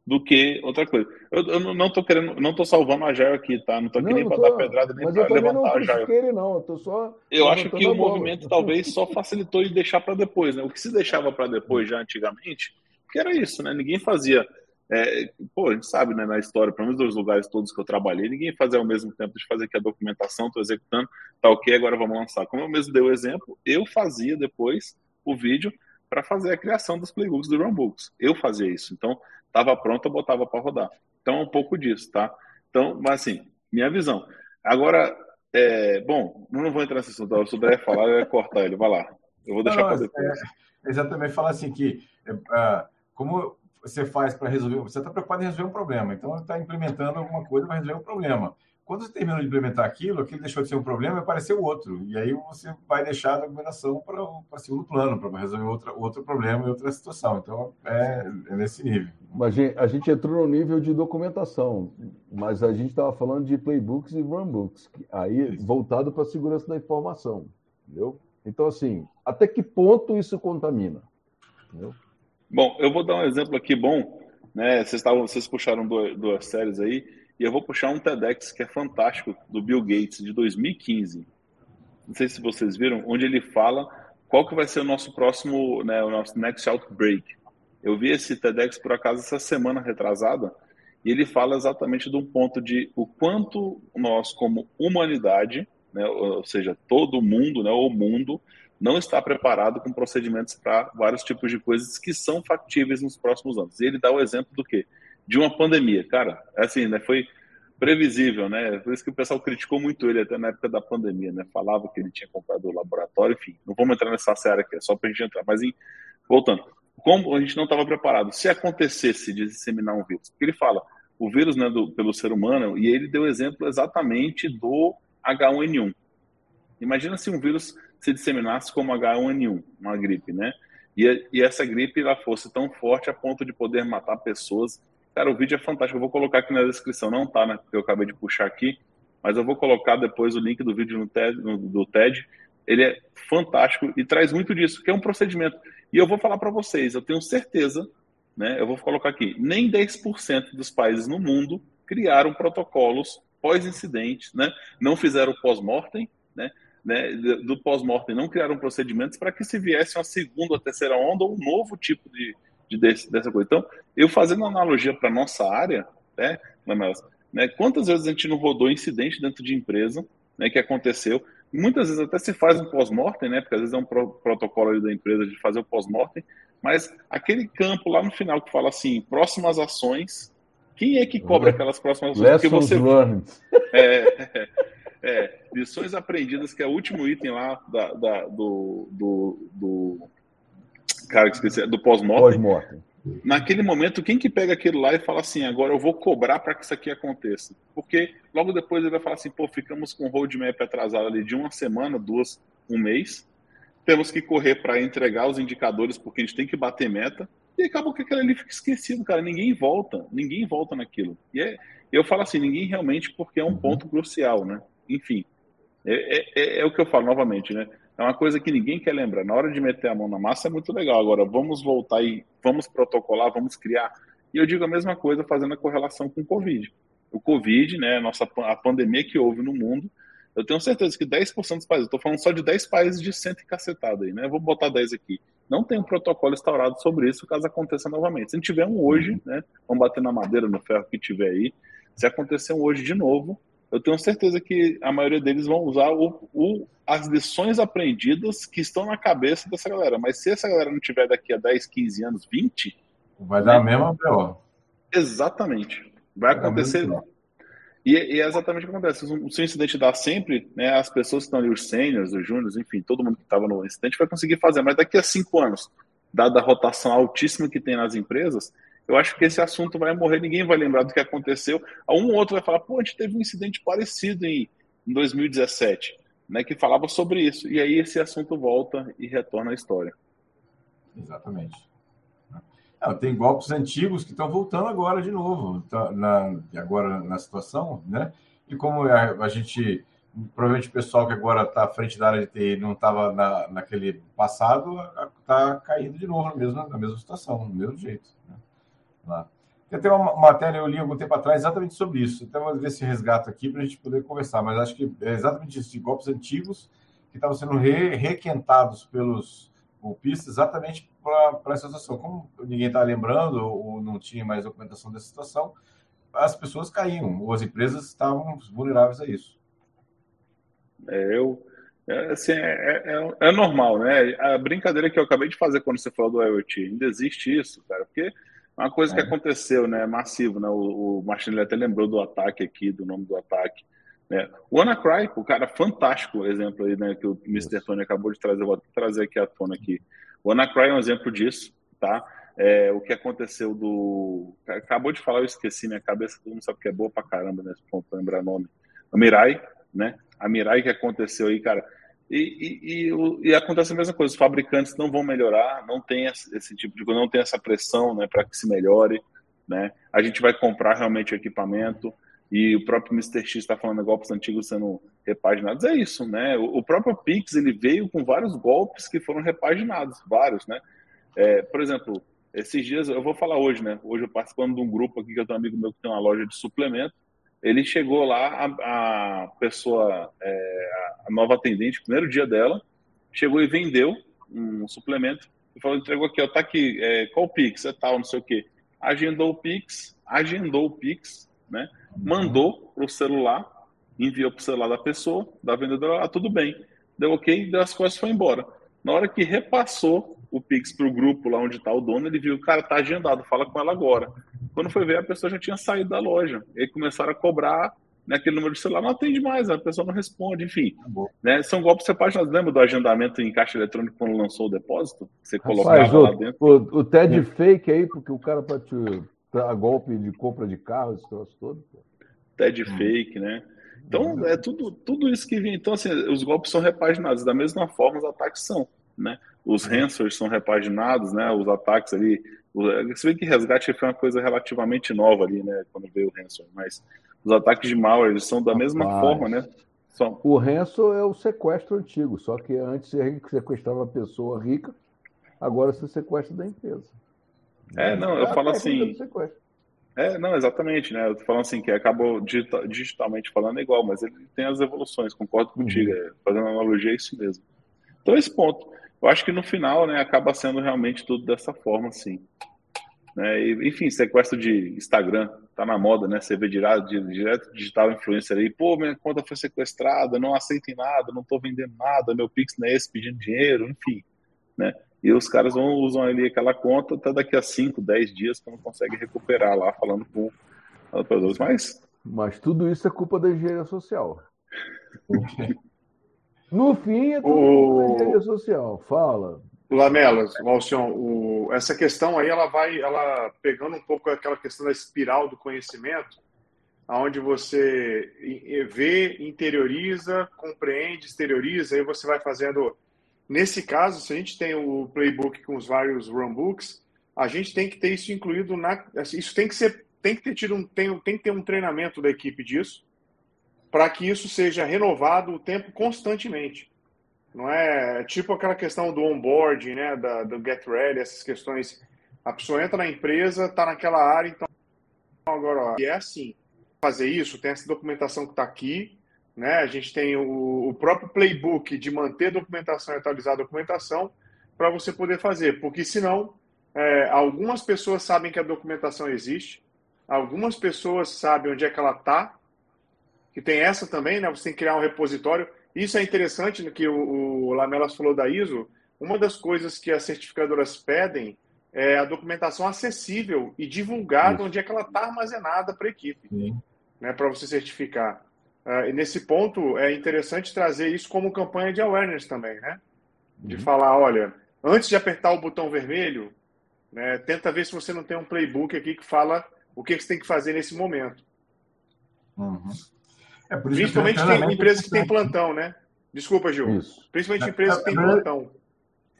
do que outra coisa. Eu, eu não estou querendo, não tô salvando a Jair aqui, tá? Não estou aqui nem para dar pedrada nem para levantar a Jair. Ele não, eu tô só Eu acho que o movimento talvez só facilitou e deixar para depois, né? O que se deixava para depois já antigamente porque era isso, né? Ninguém fazia. É, pô, a gente sabe, né, na história, pelo menos dos lugares todos que eu trabalhei, ninguém fazia ao mesmo tempo de fazer aqui a documentação, estou executando, tá ok, agora vamos lançar. Como eu mesmo dei o exemplo, eu fazia depois o vídeo para fazer a criação dos playbooks do runbooks. Eu fazia isso. Então, estava pronto, eu botava para rodar. Então, é um pouco disso, tá? Então, mas assim, minha visão. Agora, é, bom, não vou entrar nesse assunto. Se André falar, eu ia cortar ele. Vai lá. Eu vou deixar para depois. É, exatamente, falar assim que. É, uh como você faz para resolver? Você está preocupado em resolver um problema, então está implementando alguma coisa para resolver um problema. Quando você terminou de implementar aquilo, aquilo deixou de ser um problema e apareceu outro. E aí você vai deixar a documentação para o segundo plano, para resolver outra, outro problema e outra situação. Então, é, é nesse nível. Mas a gente entrou no nível de documentação, mas a gente estava falando de playbooks e runbooks, aí isso. voltado para a segurança da informação. Entendeu? Então, assim, até que ponto isso contamina? Entendeu? Bom, eu vou dar um exemplo aqui bom. Né? Vocês, estavam, vocês puxaram duas, duas séries aí, e eu vou puxar um TEDx que é fantástico, do Bill Gates, de 2015. Não sei se vocês viram, onde ele fala qual que vai ser o nosso próximo, né, o nosso next outbreak. Eu vi esse TEDx, por acaso, essa semana retrasada, e ele fala exatamente de um ponto de o quanto nós, como humanidade, né, ou seja, todo mundo, né, o mundo, não está preparado com procedimentos para vários tipos de coisas que são factíveis nos próximos anos. E ele dá o exemplo do quê? De uma pandemia. Cara, assim, né, foi previsível, né? Por isso que o pessoal criticou muito ele até na época da pandemia, né? Falava que ele tinha comprado o laboratório, enfim. Não vamos entrar nessa série aqui, é só para a gente entrar. Mas, em, voltando, como a gente não estava preparado, se acontecesse de disseminar um vírus, porque ele fala, o vírus, né, do, pelo ser humano, e ele deu exemplo exatamente do H1N1. Imagina se um vírus se disseminasse como H1N1, uma gripe, né? E, e essa gripe ela fosse tão forte a ponto de poder matar pessoas. Cara, o vídeo é fantástico. Eu vou colocar aqui na descrição, não tá, né? Porque eu acabei de puxar aqui, mas eu vou colocar depois o link do vídeo no TED, no, do TED. Ele é fantástico e traz muito disso, que é um procedimento. E eu vou falar para vocês, eu tenho certeza, né? Eu vou colocar aqui, nem 10% dos países no mundo criaram protocolos pós-incidentes, né? Não fizeram pós-mortem, né? Né, do pós-mortem não criaram procedimentos para que se viesse uma segunda ou terceira onda ou um novo tipo de, de desse, dessa coisa. Então, eu fazendo analogia para nossa área, né, né, quantas vezes a gente não rodou incidente dentro de empresa né, que aconteceu? Muitas vezes até se faz um pós-mortem, né, porque às vezes é um pro, protocolo da empresa de fazer o pós-mortem, mas aquele campo lá no final que fala assim, próximas ações, quem é que cobra aquelas próximas ações? Lessons você... learned. É, é, lições aprendidas, que é o último item lá da, da do, do, do, Cara, esqueci, do pós-mortem. Pós Naquele momento, quem que pega aquilo lá e fala assim, agora eu vou cobrar para que isso aqui aconteça? Porque logo depois ele vai falar assim, pô, ficamos com o roadmap atrasado ali de uma semana, duas, um mês. Temos que correr para entregar os indicadores, porque a gente tem que bater meta. E acabou que aquilo ali fica esquecido, cara. Ninguém volta, ninguém volta naquilo. E é, eu falo assim, ninguém realmente, porque é um uhum. ponto crucial, né? Enfim, é, é, é, é, o que eu falo novamente, né? é uma coisa que ninguém quer lembrar. Na hora de meter a mão na massa é muito legal. Agora, vamos voltar e vamos protocolar, vamos criar. E eu digo a mesma coisa fazendo a correlação com o Covid. O Covid, né, nossa, a pandemia que houve no mundo, eu tenho certeza que 10% dos países, estou falando só de 10 países de cento e cacetada aí, né? Vou botar 10 aqui. Não tem um protocolo instaurado sobre isso caso aconteça novamente. Se gente tiver um hoje, né? Vamos bater na madeira, no ferro que tiver aí. Se acontecer um hoje de novo, eu tenho certeza que a maioria deles vão usar o, o, as lições aprendidas que estão na cabeça dessa galera. Mas se essa galera não tiver daqui a 10, 15 anos, 20. Vai dar a mesma pior. Exatamente. Vai, Vai acontecer. E, e, é exatamente o que acontece. O seu incidente dá sempre, né, as pessoas que estão ali, os sêniores, os júniores, enfim, todo mundo que estava no incidente vai conseguir fazer. Mas daqui a cinco anos, dada a rotação altíssima que tem nas empresas, eu acho que esse assunto vai morrer, ninguém vai lembrar do que aconteceu. Um ou outro vai falar, pô, a gente teve um incidente parecido em, em 2017, né, que falava sobre isso. E aí esse assunto volta e retorna à história. Exatamente. Não, tem golpes antigos que estão voltando agora de novo, tá, na, agora na situação, né? E como a, a gente, provavelmente o pessoal que agora está à frente da área de TI não estava na, naquele passado, está caindo de novo na mesma, na mesma situação, do mesmo jeito. Né? Lá. Tem até uma matéria eu li algum tempo atrás exatamente sobre isso. Então, vamos ver se resgato aqui para a gente poder conversar. Mas acho que é exatamente isso, de golpes antigos que estavam sendo re, requentados pelos golpistas exatamente para essa situação. Como ninguém está lembrando ou não tinha mais documentação dessa situação, as pessoas caíam, ou as empresas estavam vulneráveis a isso. É, eu, é, assim, é, é, é, normal, né? A brincadeira que eu acabei de fazer quando você falou do IoT, ainda existe isso, cara, porque é uma coisa que é. aconteceu, né? Massivo, né? O, o Martin até lembrou do ataque aqui, do nome do ataque. Né? O WannaCry, o cara fantástico exemplo aí, né? Que o Mr. Tony acabou de trazer, vou trazer aqui à tona aqui. O WannaCry é um exemplo disso, tá? É, o que aconteceu do. Acabou de falar, eu esqueci, minha cabeça, todo mundo sabe que é boa pra caramba nesse ponto, lembrar nome. A Mirai, né? A Mirai que aconteceu aí, cara. E, e, e, e, acontece a mesma coisa, os fabricantes não vão melhorar, não tem esse tipo de coisa, não tem essa pressão né, para que se melhore. Né? A gente vai comprar realmente o equipamento, e o próprio Mr. X está falando golpes antigos sendo repaginados, é isso, né? O, próprio Pix ele veio com vários golpes que foram repaginados, vários, né? É, por exemplo, esses dias, eu vou falar hoje, né? Hoje eu participando de um grupo aqui que tenho um amigo meu que tem uma loja de suplemento. Ele chegou lá, a, a pessoa, é, a nova atendente, primeiro dia dela, chegou e vendeu um suplemento e falou: entregou aqui, ó, tá aqui, é, qual o Pix? É tal, não sei o quê. Agendou o Pix, agendou o Pix, né? mandou para o celular, enviou para o celular da pessoa, da vendedora, ah, tudo bem. Deu ok, deu as coisas foi embora. Na hora que repassou o Pix para o grupo lá onde está o dono, ele viu, o cara tá agendado, fala com ela agora. Quando foi ver, a pessoa já tinha saído da loja. E aí começaram a cobrar naquele número de celular, não atende mais, a pessoa não responde, enfim. Né? São golpes separados. Lembra do agendamento em caixa eletrônica quando lançou o depósito? Você colocava Rapaz, lá dentro. O, o TED fake aí, porque o cara para te a golpe de compra de carro, esse troço todo. TED hum. fake, né? Então, hum. é tudo, tudo isso que vem. Então, assim, os golpes são repaginados. Da mesma forma, os ataques são, né? Os hum. ransomers são repaginados, né? Os ataques ali... Se bem que resgate foi uma coisa relativamente nova ali, né? Quando veio o ransomware. Mas os ataques de malware, eles são da Rapaz. mesma forma, né? São... O ransom é o sequestro antigo. Só que antes você sequestrava a pessoa rica, agora você sequestra da empresa. É, não, eu falo assim. É, não, exatamente, né? Eu tô falando assim que acabou digitalmente falando igual, mas ele tem as evoluções, concordo uhum. contigo, é, fazendo analogia é isso mesmo. Então, esse ponto. Eu acho que no final, né, acaba sendo realmente tudo dessa forma, assim. Né? E, enfim, sequestro de Instagram, tá na moda, né? Você vê direto, direto digital influencer aí, pô, minha conta foi sequestrada, não aceitem nada, não tô vendendo nada, meu Pix não é esse pedindo dinheiro, enfim, né? E os caras vão, usam ali aquela conta até daqui a 5, 10 dias que não consegue recuperar lá, falando com operadores. Mas... Mas tudo isso é culpa da engenharia social. no fim, é tudo o... engenharia social. Fala. Lamelas, Valcion, o, essa questão aí, ela vai, ela pegando um pouco aquela questão da espiral do conhecimento, aonde você vê, interioriza, compreende, exterioriza, aí você vai fazendo Nesse caso, se a gente tem o playbook com os vários runbooks, a gente tem que ter isso incluído na. Assim, isso tem que ser, tem que ter tido um, tem, tem que ter um treinamento da equipe disso, para que isso seja renovado o tempo constantemente. Não é, é tipo aquela questão do onboarding, né? Da, do get ready, essas questões. A pessoa entra na empresa, está naquela área, então agora ó, e é assim. Fazer isso, tem essa documentação que está aqui, né? A gente tem o, o, próprio playbook de manter documentação e atualizar a documentação para você poder fazer, porque senão é, algumas pessoas sabem que a documentação existe, algumas pessoas sabem onde é que ela está, que tem essa também, né? Você tem que criar um repositório. Isso é interessante no que o, o Lamelas falou da ISO. Uma das coisas que as certificadoras pedem é a documentação acessível e divulgada onde é que ela está armazenada para a equipe, né, para você certificar. Uh, e nesse ponto é interessante trazer isso como campanha de awareness também, né? De uhum. falar, olha, antes de apertar o botão vermelho, né, tenta ver se você não tem um playbook aqui que fala o que, que você tem que fazer nesse momento. Uhum. É Principalmente tem empresas que têm plantão, né? Desculpa, Gil. Isso. Principalmente empresas que têm plantão.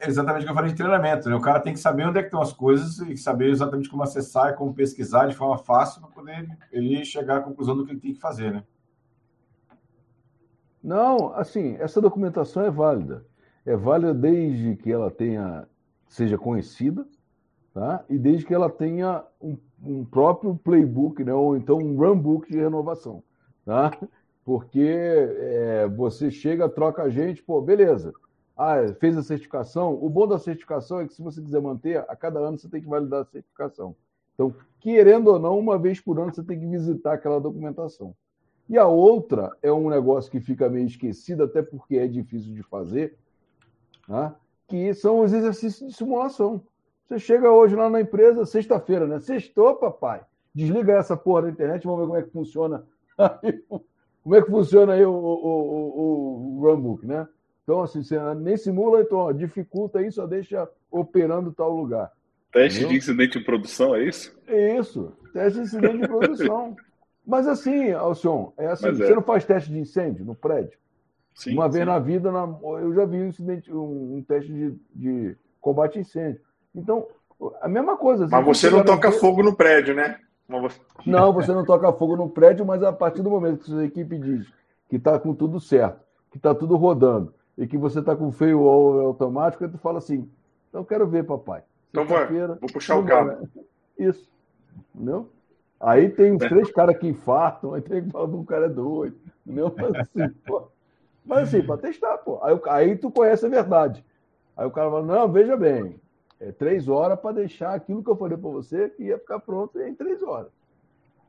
É exatamente o que eu falei de treinamento. Né? O cara tem que saber onde é que estão as coisas e saber exatamente como acessar e como pesquisar de forma fácil para poder ele chegar à conclusão do que ele tem que fazer, né? Não, assim, essa documentação é válida. É válida desde que ela tenha seja conhecida, tá? E desde que ela tenha um, um próprio playbook, né? Ou então um runbook de renovação, tá? Porque é, você chega, troca a gente, pô, beleza. Ah, fez a certificação. O bom da certificação é que se você quiser manter, a cada ano você tem que validar a certificação. Então, querendo ou não, uma vez por ano você tem que visitar aquela documentação. E a outra é um negócio que fica meio esquecido, até porque é difícil de fazer, né? que são os exercícios de simulação. Você chega hoje lá na empresa, sexta-feira, né? Sextou, papai. Desliga essa porra da internet, vamos ver como é que funciona como é que funciona aí o, o, o, o Runbook, né? Então, assim, você nem simula, então, ó, dificulta isso, só deixa operando tal lugar. Teste entendeu? de incidente de produção, é isso? É isso, teste de incidente de produção. Mas assim, Alcion, é assim, você não faz teste de incêndio no prédio? Sim, Uma sim. vez na vida, na, eu já vi um, incidente, um, um teste de, de, combate a incêndio. Então, a mesma coisa. Mas você não toca fogo no prédio, né? Não, você não toca fogo no prédio, mas a partir do momento que sua equipe diz que está com tudo certo, que está tudo rodando e que você está com feio automático, aí tu fala assim: então quero ver, papai. Então vai, vou puxar o. Né? Isso. Entendeu? Aí tem uns é. três caras que infartam, aí tem que falar que um cara é doido. Entendeu? Mas assim, pô. Mas assim, para testar, pô. Aí, aí tu conhece a verdade. Aí o cara fala: não, veja bem, é, três horas para deixar aquilo que eu falei para você que ia ficar pronto em três horas.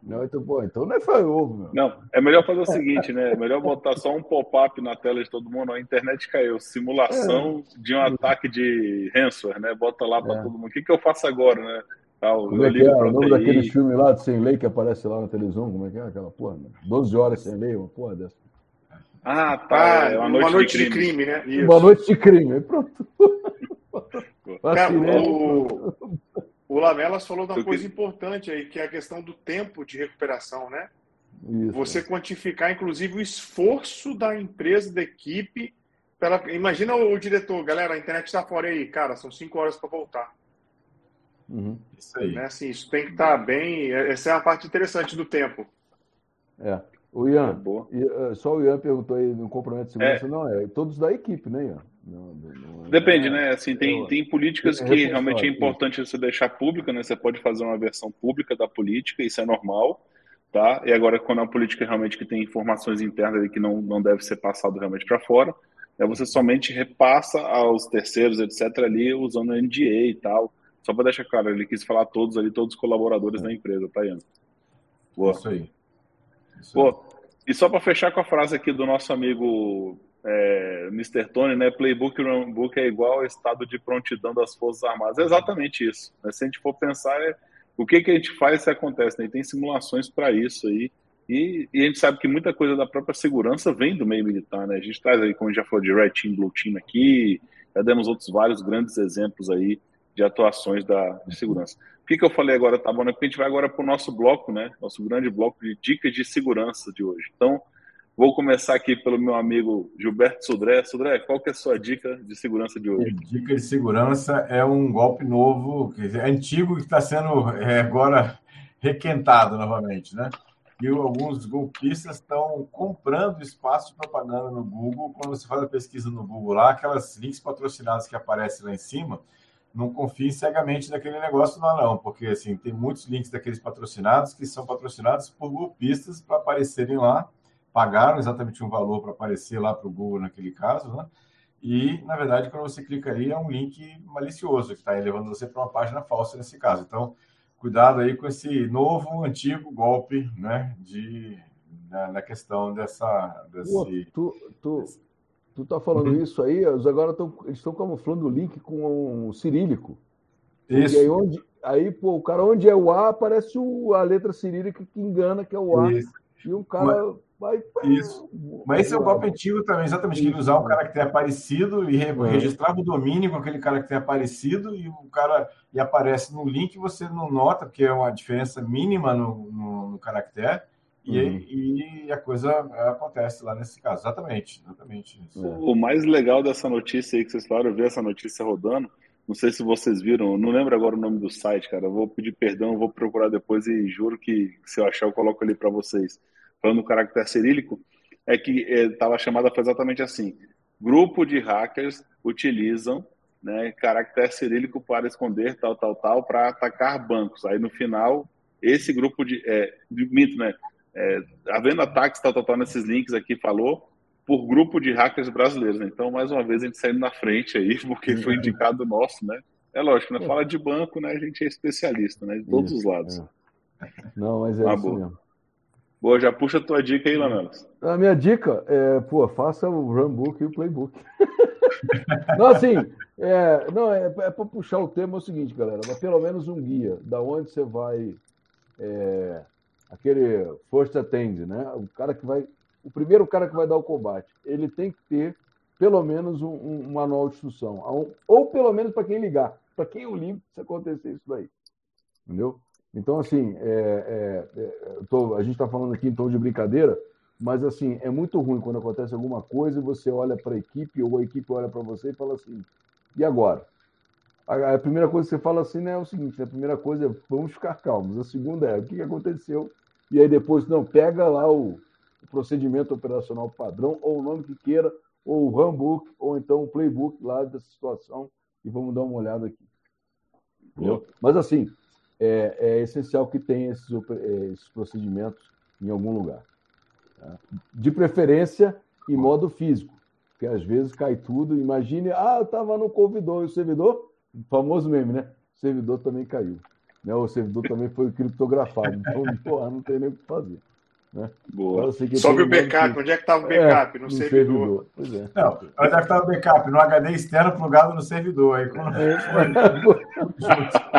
Não, então, pô, então não é ovo, meu. Não, é melhor fazer o seguinte, né? É melhor botar só um pop-up na tela de todo mundo. A internet caiu. Simulação é. de um ataque de ransomware, né? Bota lá para é. todo mundo. O que, que eu faço agora, né? Ah, como é que é? O nome daquele filme lá de Sem Lei que aparece lá na televisão, como é que é aquela porra? Né? 12 horas sem lei, uma porra dessa. Ah, tá. Ah, é uma noite, uma noite de, crime. de, crime. né? Isso. Uma noite de crime, pronto. Cara, o, o Lamelas falou de uma coisa importante aí, que é a questão do tempo de recuperação, né? Isso. Você quantificar, inclusive, o esforço da empresa, da equipe. Pela... Imagina o diretor, galera, a internet está fora aí, cara, são cinco horas para voltar. Uhum. Isso aí. Né? Assim, isso tem que estar tá bem. Essa é a parte interessante do tempo. É. O Ian, é só o Ian perguntou aí no comprometimento de segurança, é. não, é todos da equipe, né, Ian? Não, não, é Depende, é, né? Assim, tem, tem políticas que realmente é importante você deixar pública, né? Você pode fazer uma versão pública da política, isso é normal, tá? E agora, quando é uma política realmente que tem informações internas que não, não deve ser passado realmente para fora, é você somente repassa aos terceiros, etc., ali, usando o NDA e tal. Só para deixar claro, ele quis falar todos ali, todos os colaboradores é. da empresa, tá, Ian? Boa. Isso aí. Isso Pô, e só para fechar com a frase aqui do nosso amigo é, Mr. Tony, né? Playbook e Runbook é igual ao estado de prontidão das Forças Armadas. É exatamente isso. Né? Se a gente for pensar, é, o que, que a gente faz se acontece? Né? E tem simulações para isso aí. E, e, a gente sabe que muita coisa da própria segurança vem do meio militar, né? A gente traz aí, como já falou, de Red Team, Blue Team aqui, já demos outros vários grandes exemplos aí de atuações da, de segurança. Por que, que eu falei agora, tá bom? Né? Porque a gente vai agora para o nosso bloco, né? Nosso grande bloco de dicas de segurança de hoje. Então, vou começar aqui pelo meu amigo Gilberto Sudré. Sudré, qual que é a sua dica de segurança de hoje? Dica de segurança é um golpe novo, dizer, antigo que está sendo é, agora requentado novamente, né? e alguns golpistas estão comprando espaço de propaganda no Google. Quando você faz a pesquisa no Google lá, aquelas links patrocinados que aparecem lá em cima, não confie cegamente naquele negócio lá não, porque assim, tem muitos links daqueles patrocinados que são patrocinados por golpistas para aparecerem lá, pagaram exatamente um valor para aparecer lá para o Google naquele caso, né? E, na verdade, quando você clica aí, é um link malicioso, que está levando você para uma página falsa nesse caso. Então, cuidado aí com esse novo, antigo golpe, né? De, na, na questão dessa... Desse, Pô, tu, tu, tu tá falando uhum. isso aí, agora estão eles estão camuflando o link com o cirílico. Isso. E aí, onde, aí, pô, o cara onde é o A, aparece o, a letra cirílica que engana que é o A. Isso. E o cara... Mas Vai, Isso. Mas esse é o golpe antigo também, exatamente, que ele usava um caractere parecido e registrava o domínio com aquele caractere parecido e o cara e aparece no link você não nota, porque é uma diferença mínima no, no, no caractere. E, uhum. e, a coisa acontece lá nesse caso. Exatamente, exatamente isso. O mais legal dessa notícia aí que vocês falaram, eu vi essa notícia rodando. Não sei se vocês viram, não lembro agora o nome do site, cara. Eu vou pedir perdão, vou procurar depois e juro que se eu achar eu coloco ali para vocês falando do caractere cirílico, é que estava é, chamada foi exatamente assim: grupo de hackers utilizam né, caractere cirílico para esconder tal, tal, tal, para atacar bancos. Aí no final, esse grupo de. É, de mito, né? É, havendo ataques, tal, tal, tal, nesses links aqui, falou, por grupo de hackers brasileiros. Né? Então, mais uma vez, a gente saindo na frente aí, porque foi indicado nosso, né? É lógico, né? Fala de banco, né? A gente é especialista, né? De todos os lados. É. Não, mas é ah, isso boa. mesmo. Boa, já puxa a tua dica aí, Lamelas. A minha dica é, pô, faça o runbook e o playbook. não, assim, é, não, é, é para puxar o tema é o seguinte, galera, mas pelo menos um guia, da onde você vai, é, aquele first attend, né? O cara que vai, o primeiro cara que vai dar o combate, ele tem que ter pelo menos um, um manual de instrução, ou pelo menos para quem ligar, para quem eu ligo se acontecer isso daí, entendeu? Então, assim, é, é, é tô, a gente está falando aqui em tom de brincadeira, mas, assim, é muito ruim quando acontece alguma coisa e você olha para a equipe ou a equipe olha para você e fala assim, e agora? A, a, primeira coisa que você fala assim né, é o seguinte, né, a primeira coisa é vamos ficar calmos, a segunda é o que aconteceu? E aí depois, não, pega lá o, o procedimento operacional padrão, ou o nome que queira, ou o handbook, ou então o playbook lá dessa situação, e vamos dar uma olhada aqui. Entendeu? Mas assim, é, é essencial que tenha esses, é, esses, procedimentos em algum lugar. Tá? De preferência em modo físico, porque às vezes cai tudo. Imagine, ah, eu estava no convidor, e o servidor, famoso meme, né? O servidor também caiu. Né? O servidor também foi criptografado. Então, porra, não tem nem o que fazer. Né? Boa. Então, Sobe o backup. Que... Onde é que estava o backup? É, no, no, servidor. servidor. É. Não, onde é que estava o backup? No HD externo plugado no servidor. Aí, quando... é.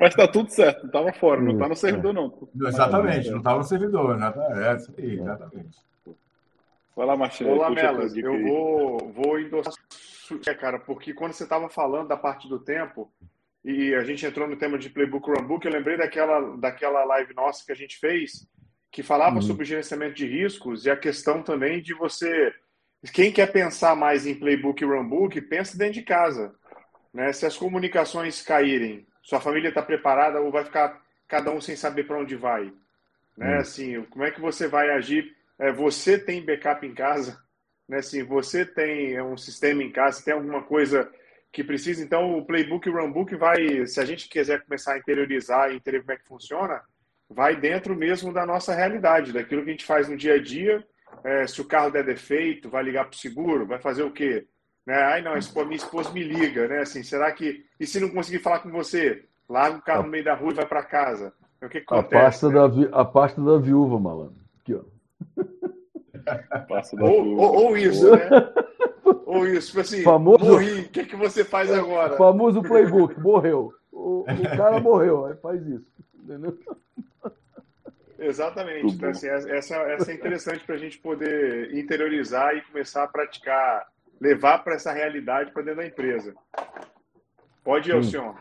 Mas tá tudo certo, não tava fora, não tá no servidor, não. Exatamente, não tava no servidor, né? É, isso aí, exatamente. Vai lá, Marcelo. Olá, Melas, eu vou, vou endossar, é, cara, porque quando você estava falando da parte do tempo, e a gente entrou no tema de Playbook Runbook, eu lembrei daquela, daquela live nossa que a gente fez, que falava uhum. sobre gerenciamento de riscos e a questão também de você. Quem quer pensar mais em Playbook e Runbook, pensa dentro de casa. Né? Se as comunicações caírem, sua família está preparada ou vai ficar cada um sem saber para onde vai? Né? Hum. Assim, como é que você vai agir? É, você tem backup em casa? Né? Assim, você tem um sistema em casa? Tem alguma coisa que precisa? Então, o Playbook e o Runbook vai, se a gente quiser começar a interiorizar e entender como é que funciona, vai dentro mesmo da nossa realidade, daquilo que a gente faz no dia a dia. É, se o carro der defeito, vai ligar para o seguro, vai fazer o quê? Né? Ai, não, minha esposa me liga, né? Assim, será que. E se não conseguir falar com você? Larga o carro no meio da rua e vai para casa. O que, que acontece? A pasta, né? da, vi... a pasta da viúva, malandro. Aqui, ó. Ou, ou, ou, isso, né? ou isso, tipo assim, famoso... morri, o que, que você faz agora? O famoso playbook, morreu. O, o cara morreu, aí faz isso. Entendeu? Exatamente. Então, assim, essa, essa é interessante para a gente poder interiorizar e começar a praticar levar para essa realidade para dentro da empresa. Pode ir, hum. senhor.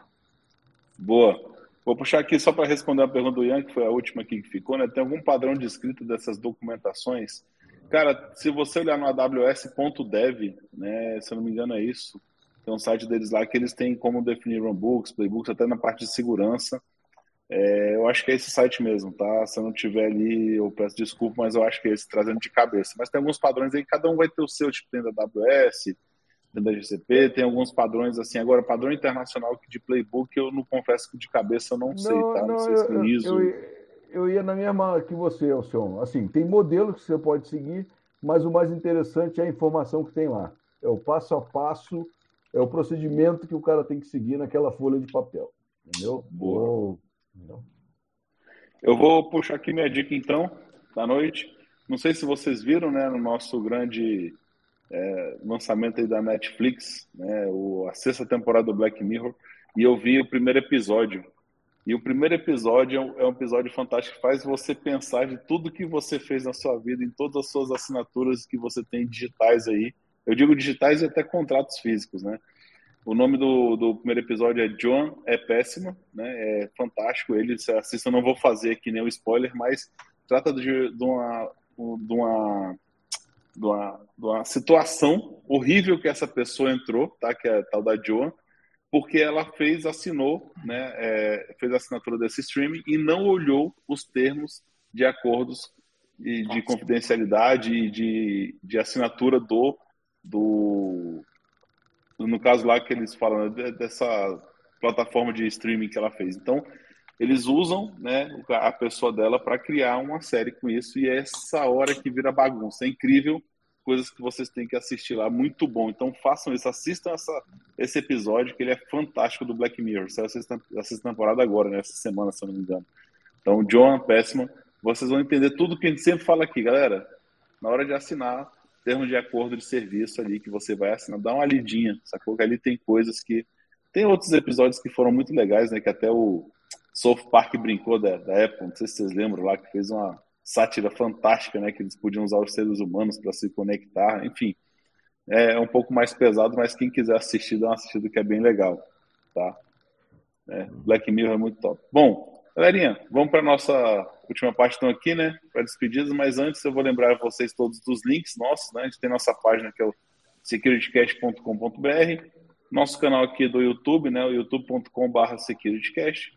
Boa. Vou puxar aqui só para responder a pergunta do Ian, que foi a última aqui que ficou, né? Tem algum padrão de escrita dessas documentações? Cara, se você olhar no aws.dev, né, se eu não me engano é isso, tem um site deles lá que eles têm como definir runbooks, playbooks, até na parte de segurança. É, eu acho que é esse site mesmo, tá? Se eu não tiver ali, eu peço desculpa, mas eu acho que é esse trazendo de cabeça. Mas tem alguns padrões aí, cada um vai ter o seu, tipo, tem da AWS, tem da GCP, tem alguns padrões assim. Agora, padrão internacional de playbook, eu não confesso que de cabeça eu não, não sei, tá? Não, não sei se eu, ISO... eu, eu, ia na mesma que você, Alcion. Assim, tem modelos que você pode seguir, mas o mais interessante é a informação que tem lá. É o passo a passo, é o procedimento que o cara tem que seguir naquela folha de papel. Entendeu? Boa. Eu vou puxar aqui minha dica então, da noite. Não sei se vocês viram, né, no nosso grande é, lançamento aí da Netflix, né, o, a sexta temporada do Black Mirror, e eu vi o primeiro episódio. E o primeiro episódio é um, é um episódio fantástico que faz você pensar de tudo que você fez na sua vida, em todas as suas assinaturas que você tem digitais aí. Eu digo digitais e até contratos físicos, né? O nome do, do primeiro episódio é John é péssimo, né? É fantástico. Ele se assista, eu não vou fazer aqui nenhum spoiler, mas trata de, de, uma, de, uma, de, uma, de uma situação horrível que essa pessoa entrou, tá? Que é a tal da Joan, porque ela fez, assinou, né? É, fez a assinatura desse streaming e não olhou os termos de acordos de, de confidencialidade e de, de assinatura do, do no caso lá que eles falam né, dessa plataforma de streaming que ela fez. Então, eles usam né, a pessoa dela para criar uma série com isso, e é essa hora que vira bagunça. É incrível, coisas que vocês têm que assistir lá, muito bom. Então façam isso, assistam essa, esse episódio, que ele é fantástico do Black Mirror. Assiste a temporada agora, né, essa semana, se eu não me engano. Então, John Péssima, vocês vão entender tudo que a gente sempre fala aqui, galera. Na hora de assinar, termos de acordo de serviço ali que você vai assinar, dá uma lidinha, sacou? Que ali tem coisas que. Tem outros episódios que foram muito legais, né? Que até o South Park brincou da, da não sei se vocês lembram lá, que fez uma sátira fantástica, né? Que eles podiam usar os seres humanos para se conectar, enfim. É um pouco mais pesado, mas quem quiser assistir, dá uma assistida que é bem legal, tá? É, Black Mirror é muito top. Bom, galerinha, vamos para nossa última parte estão aqui, né, para despedidas, mas antes eu vou lembrar vocês todos dos links nossos, né, a gente tem nossa página que é o securitycast.com.br, nosso canal aqui do YouTube, né, o youtube.com.br securitycast.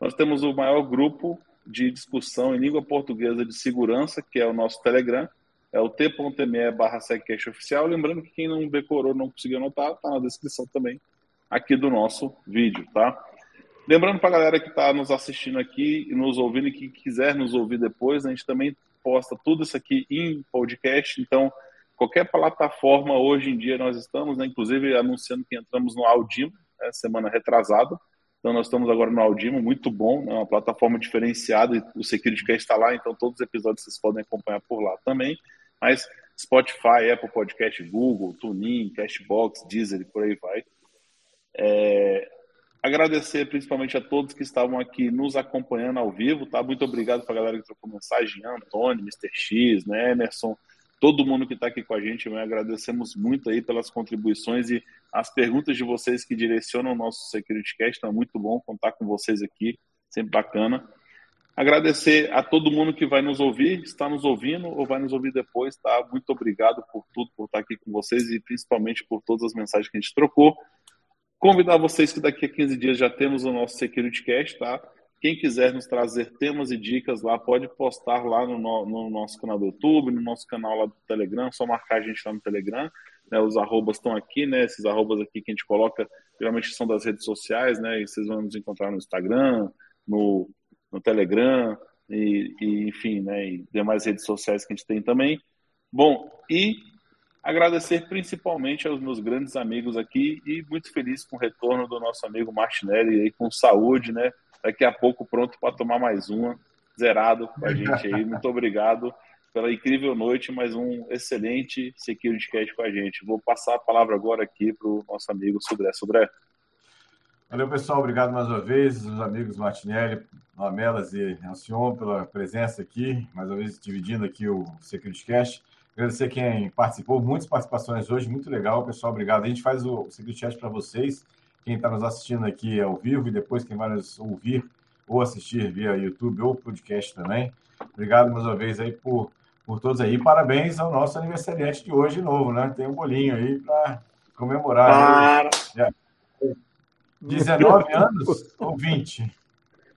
Nós temos o maior grupo de discussão em língua portuguesa de segurança, que é o nosso Telegram, é o t.me barra oficial. Lembrando que quem não decorou, não conseguiu anotar, está na descrição também aqui do nosso vídeo, tá? Lembrando para a galera que está nos assistindo aqui e nos ouvindo e que quiser nos ouvir depois, a gente também posta tudo isso aqui em podcast. Então, qualquer plataforma hoje em dia nós estamos, né, inclusive anunciando que entramos no Audimo, né, semana retrasada. Então, nós estamos agora no Audimo, muito bom, é né, uma plataforma diferenciada. E o SecurityCast está lá, então todos os episódios vocês podem acompanhar por lá também. Mas Spotify, Apple Podcast, Google, TuneIn, Cashbox, Deezer e por aí vai. É, Agradecer principalmente a todos que estavam aqui nos acompanhando ao vivo, tá? Muito obrigado para a galera que trocou mensagem, Antônio, Mr. X, né, Emerson, todo mundo que está aqui com a gente. Né? Agradecemos muito aí pelas contribuições e as perguntas de vocês que direcionam o nosso Security Cast. Então é muito bom contar com vocês aqui, sempre bacana. Agradecer a todo mundo que vai nos ouvir, está nos ouvindo ou vai nos ouvir depois, tá? Muito obrigado por tudo, por estar aqui com vocês e principalmente por todas as mensagens que a gente trocou. Convidar vocês que daqui a 15 dias já temos o nosso Security Cast, tá? Quem quiser nos trazer temas e dicas lá, pode postar lá no, no, no nosso canal do YouTube, no nosso canal lá do Telegram, só marcar a gente lá no Telegram. Né? Os arrobas estão aqui, né? Esses arrobas aqui que a gente coloca, geralmente são das redes sociais, né? E vocês vão nos encontrar no Instagram, no, no Telegram, e, e, enfim, né? E demais redes sociais que a gente tem também. Bom, e Agradecer principalmente aos meus grandes amigos aqui e muito feliz com o retorno do nosso amigo Martinelli aí com saúde, né? Daqui a pouco pronto para tomar mais uma, zerado com a gente aí. Muito obrigado pela incrível noite, mais um excelente Security Cast com a gente. Vou passar a palavra agora aqui para o nosso amigo Sudré. Sudré. Valeu, pessoal. Obrigado mais uma vez, os amigos Martinelli, Lamelas e Alcion pela presença aqui, mais uma vez dividindo aqui o Security Cast. Agradecer quem participou, muitas participações hoje, muito legal, pessoal. Obrigado. A gente faz o Secret Chat para vocês, quem está nos assistindo aqui ao vivo e depois quem vai nos ouvir ou assistir via YouTube ou podcast também. Obrigado mais uma vez aí por, por todos aí. Parabéns ao nosso aniversariante de hoje de novo, né? Tem um bolinho aí para comemorar. Para. 19 anos ou 20?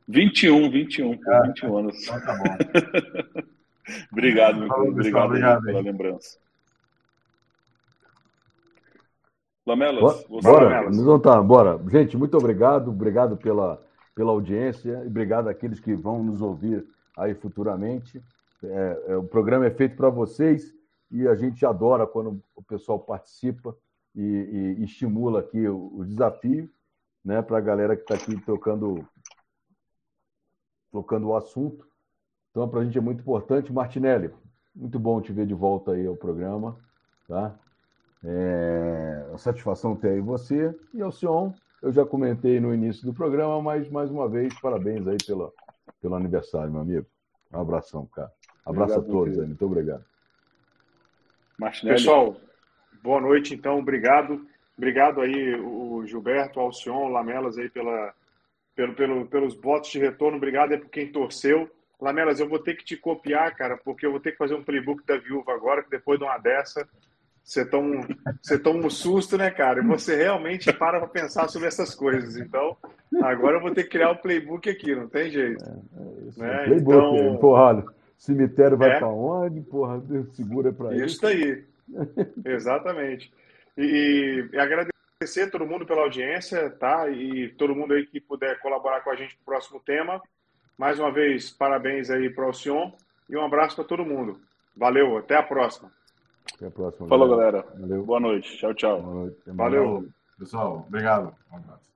21, 21, pô, 21 anos. Então tá bom. obrigado, meu Falou, obrigado, obrigado pela lembrança. Lamelas, você bora, Lamelas. Então tá, bora. Gente, muito obrigado, obrigado pela, pela audiência e obrigado àqueles que vão nos ouvir aí futuramente. É, é, o programa é feito para vocês e a gente adora quando o pessoal participa e, e, e estimula aqui o, o desafio né, para a galera que está aqui tocando, tocando o assunto. Então, para a gente é muito importante. Martinelli, muito bom te ver de volta aí ao programa. Tá? É, a satisfação ter aí você e ao Sion. Eu já comentei no início do programa, mas mais uma vez, parabéns aí pela, pelo aniversário, meu amigo. Um abração, cara. Abraço obrigado, a todos aí, muito obrigado. Martinelli. Pessoal, boa noite, então, obrigado. Obrigado aí, o Gilberto, Alcion, Lamelas aí pela, pelo, pelo, pelos votos de retorno. Obrigado aí por quem torceu. Lamelas, eu vou ter que te copiar, cara, porque eu vou ter que fazer um playbook da viúva agora, que depois de uma dessa, você toma, você toma um susto, né, cara? E você realmente para para pensar sobre essas coisas. Então, agora eu vou ter que criar o um playbook aqui, não tem jeito. É, é né? playbook, então, porra, olha, cemitério vai é, para onde? Porra, segura para isso. Isso aí. Exatamente. E, e, agradecer todo mundo pela audiência, tá? E todo mundo aí que puder colaborar com a gente no próximo tema. Mais uma vez, parabéns aí para o Sion e um abraço para todo mundo. Valeu, até a próxima. Até a próxima. Falou, galera. Valeu. Boa noite. Tchau, tchau. Noite. Valeu. Pessoal, obrigado. Um abraço.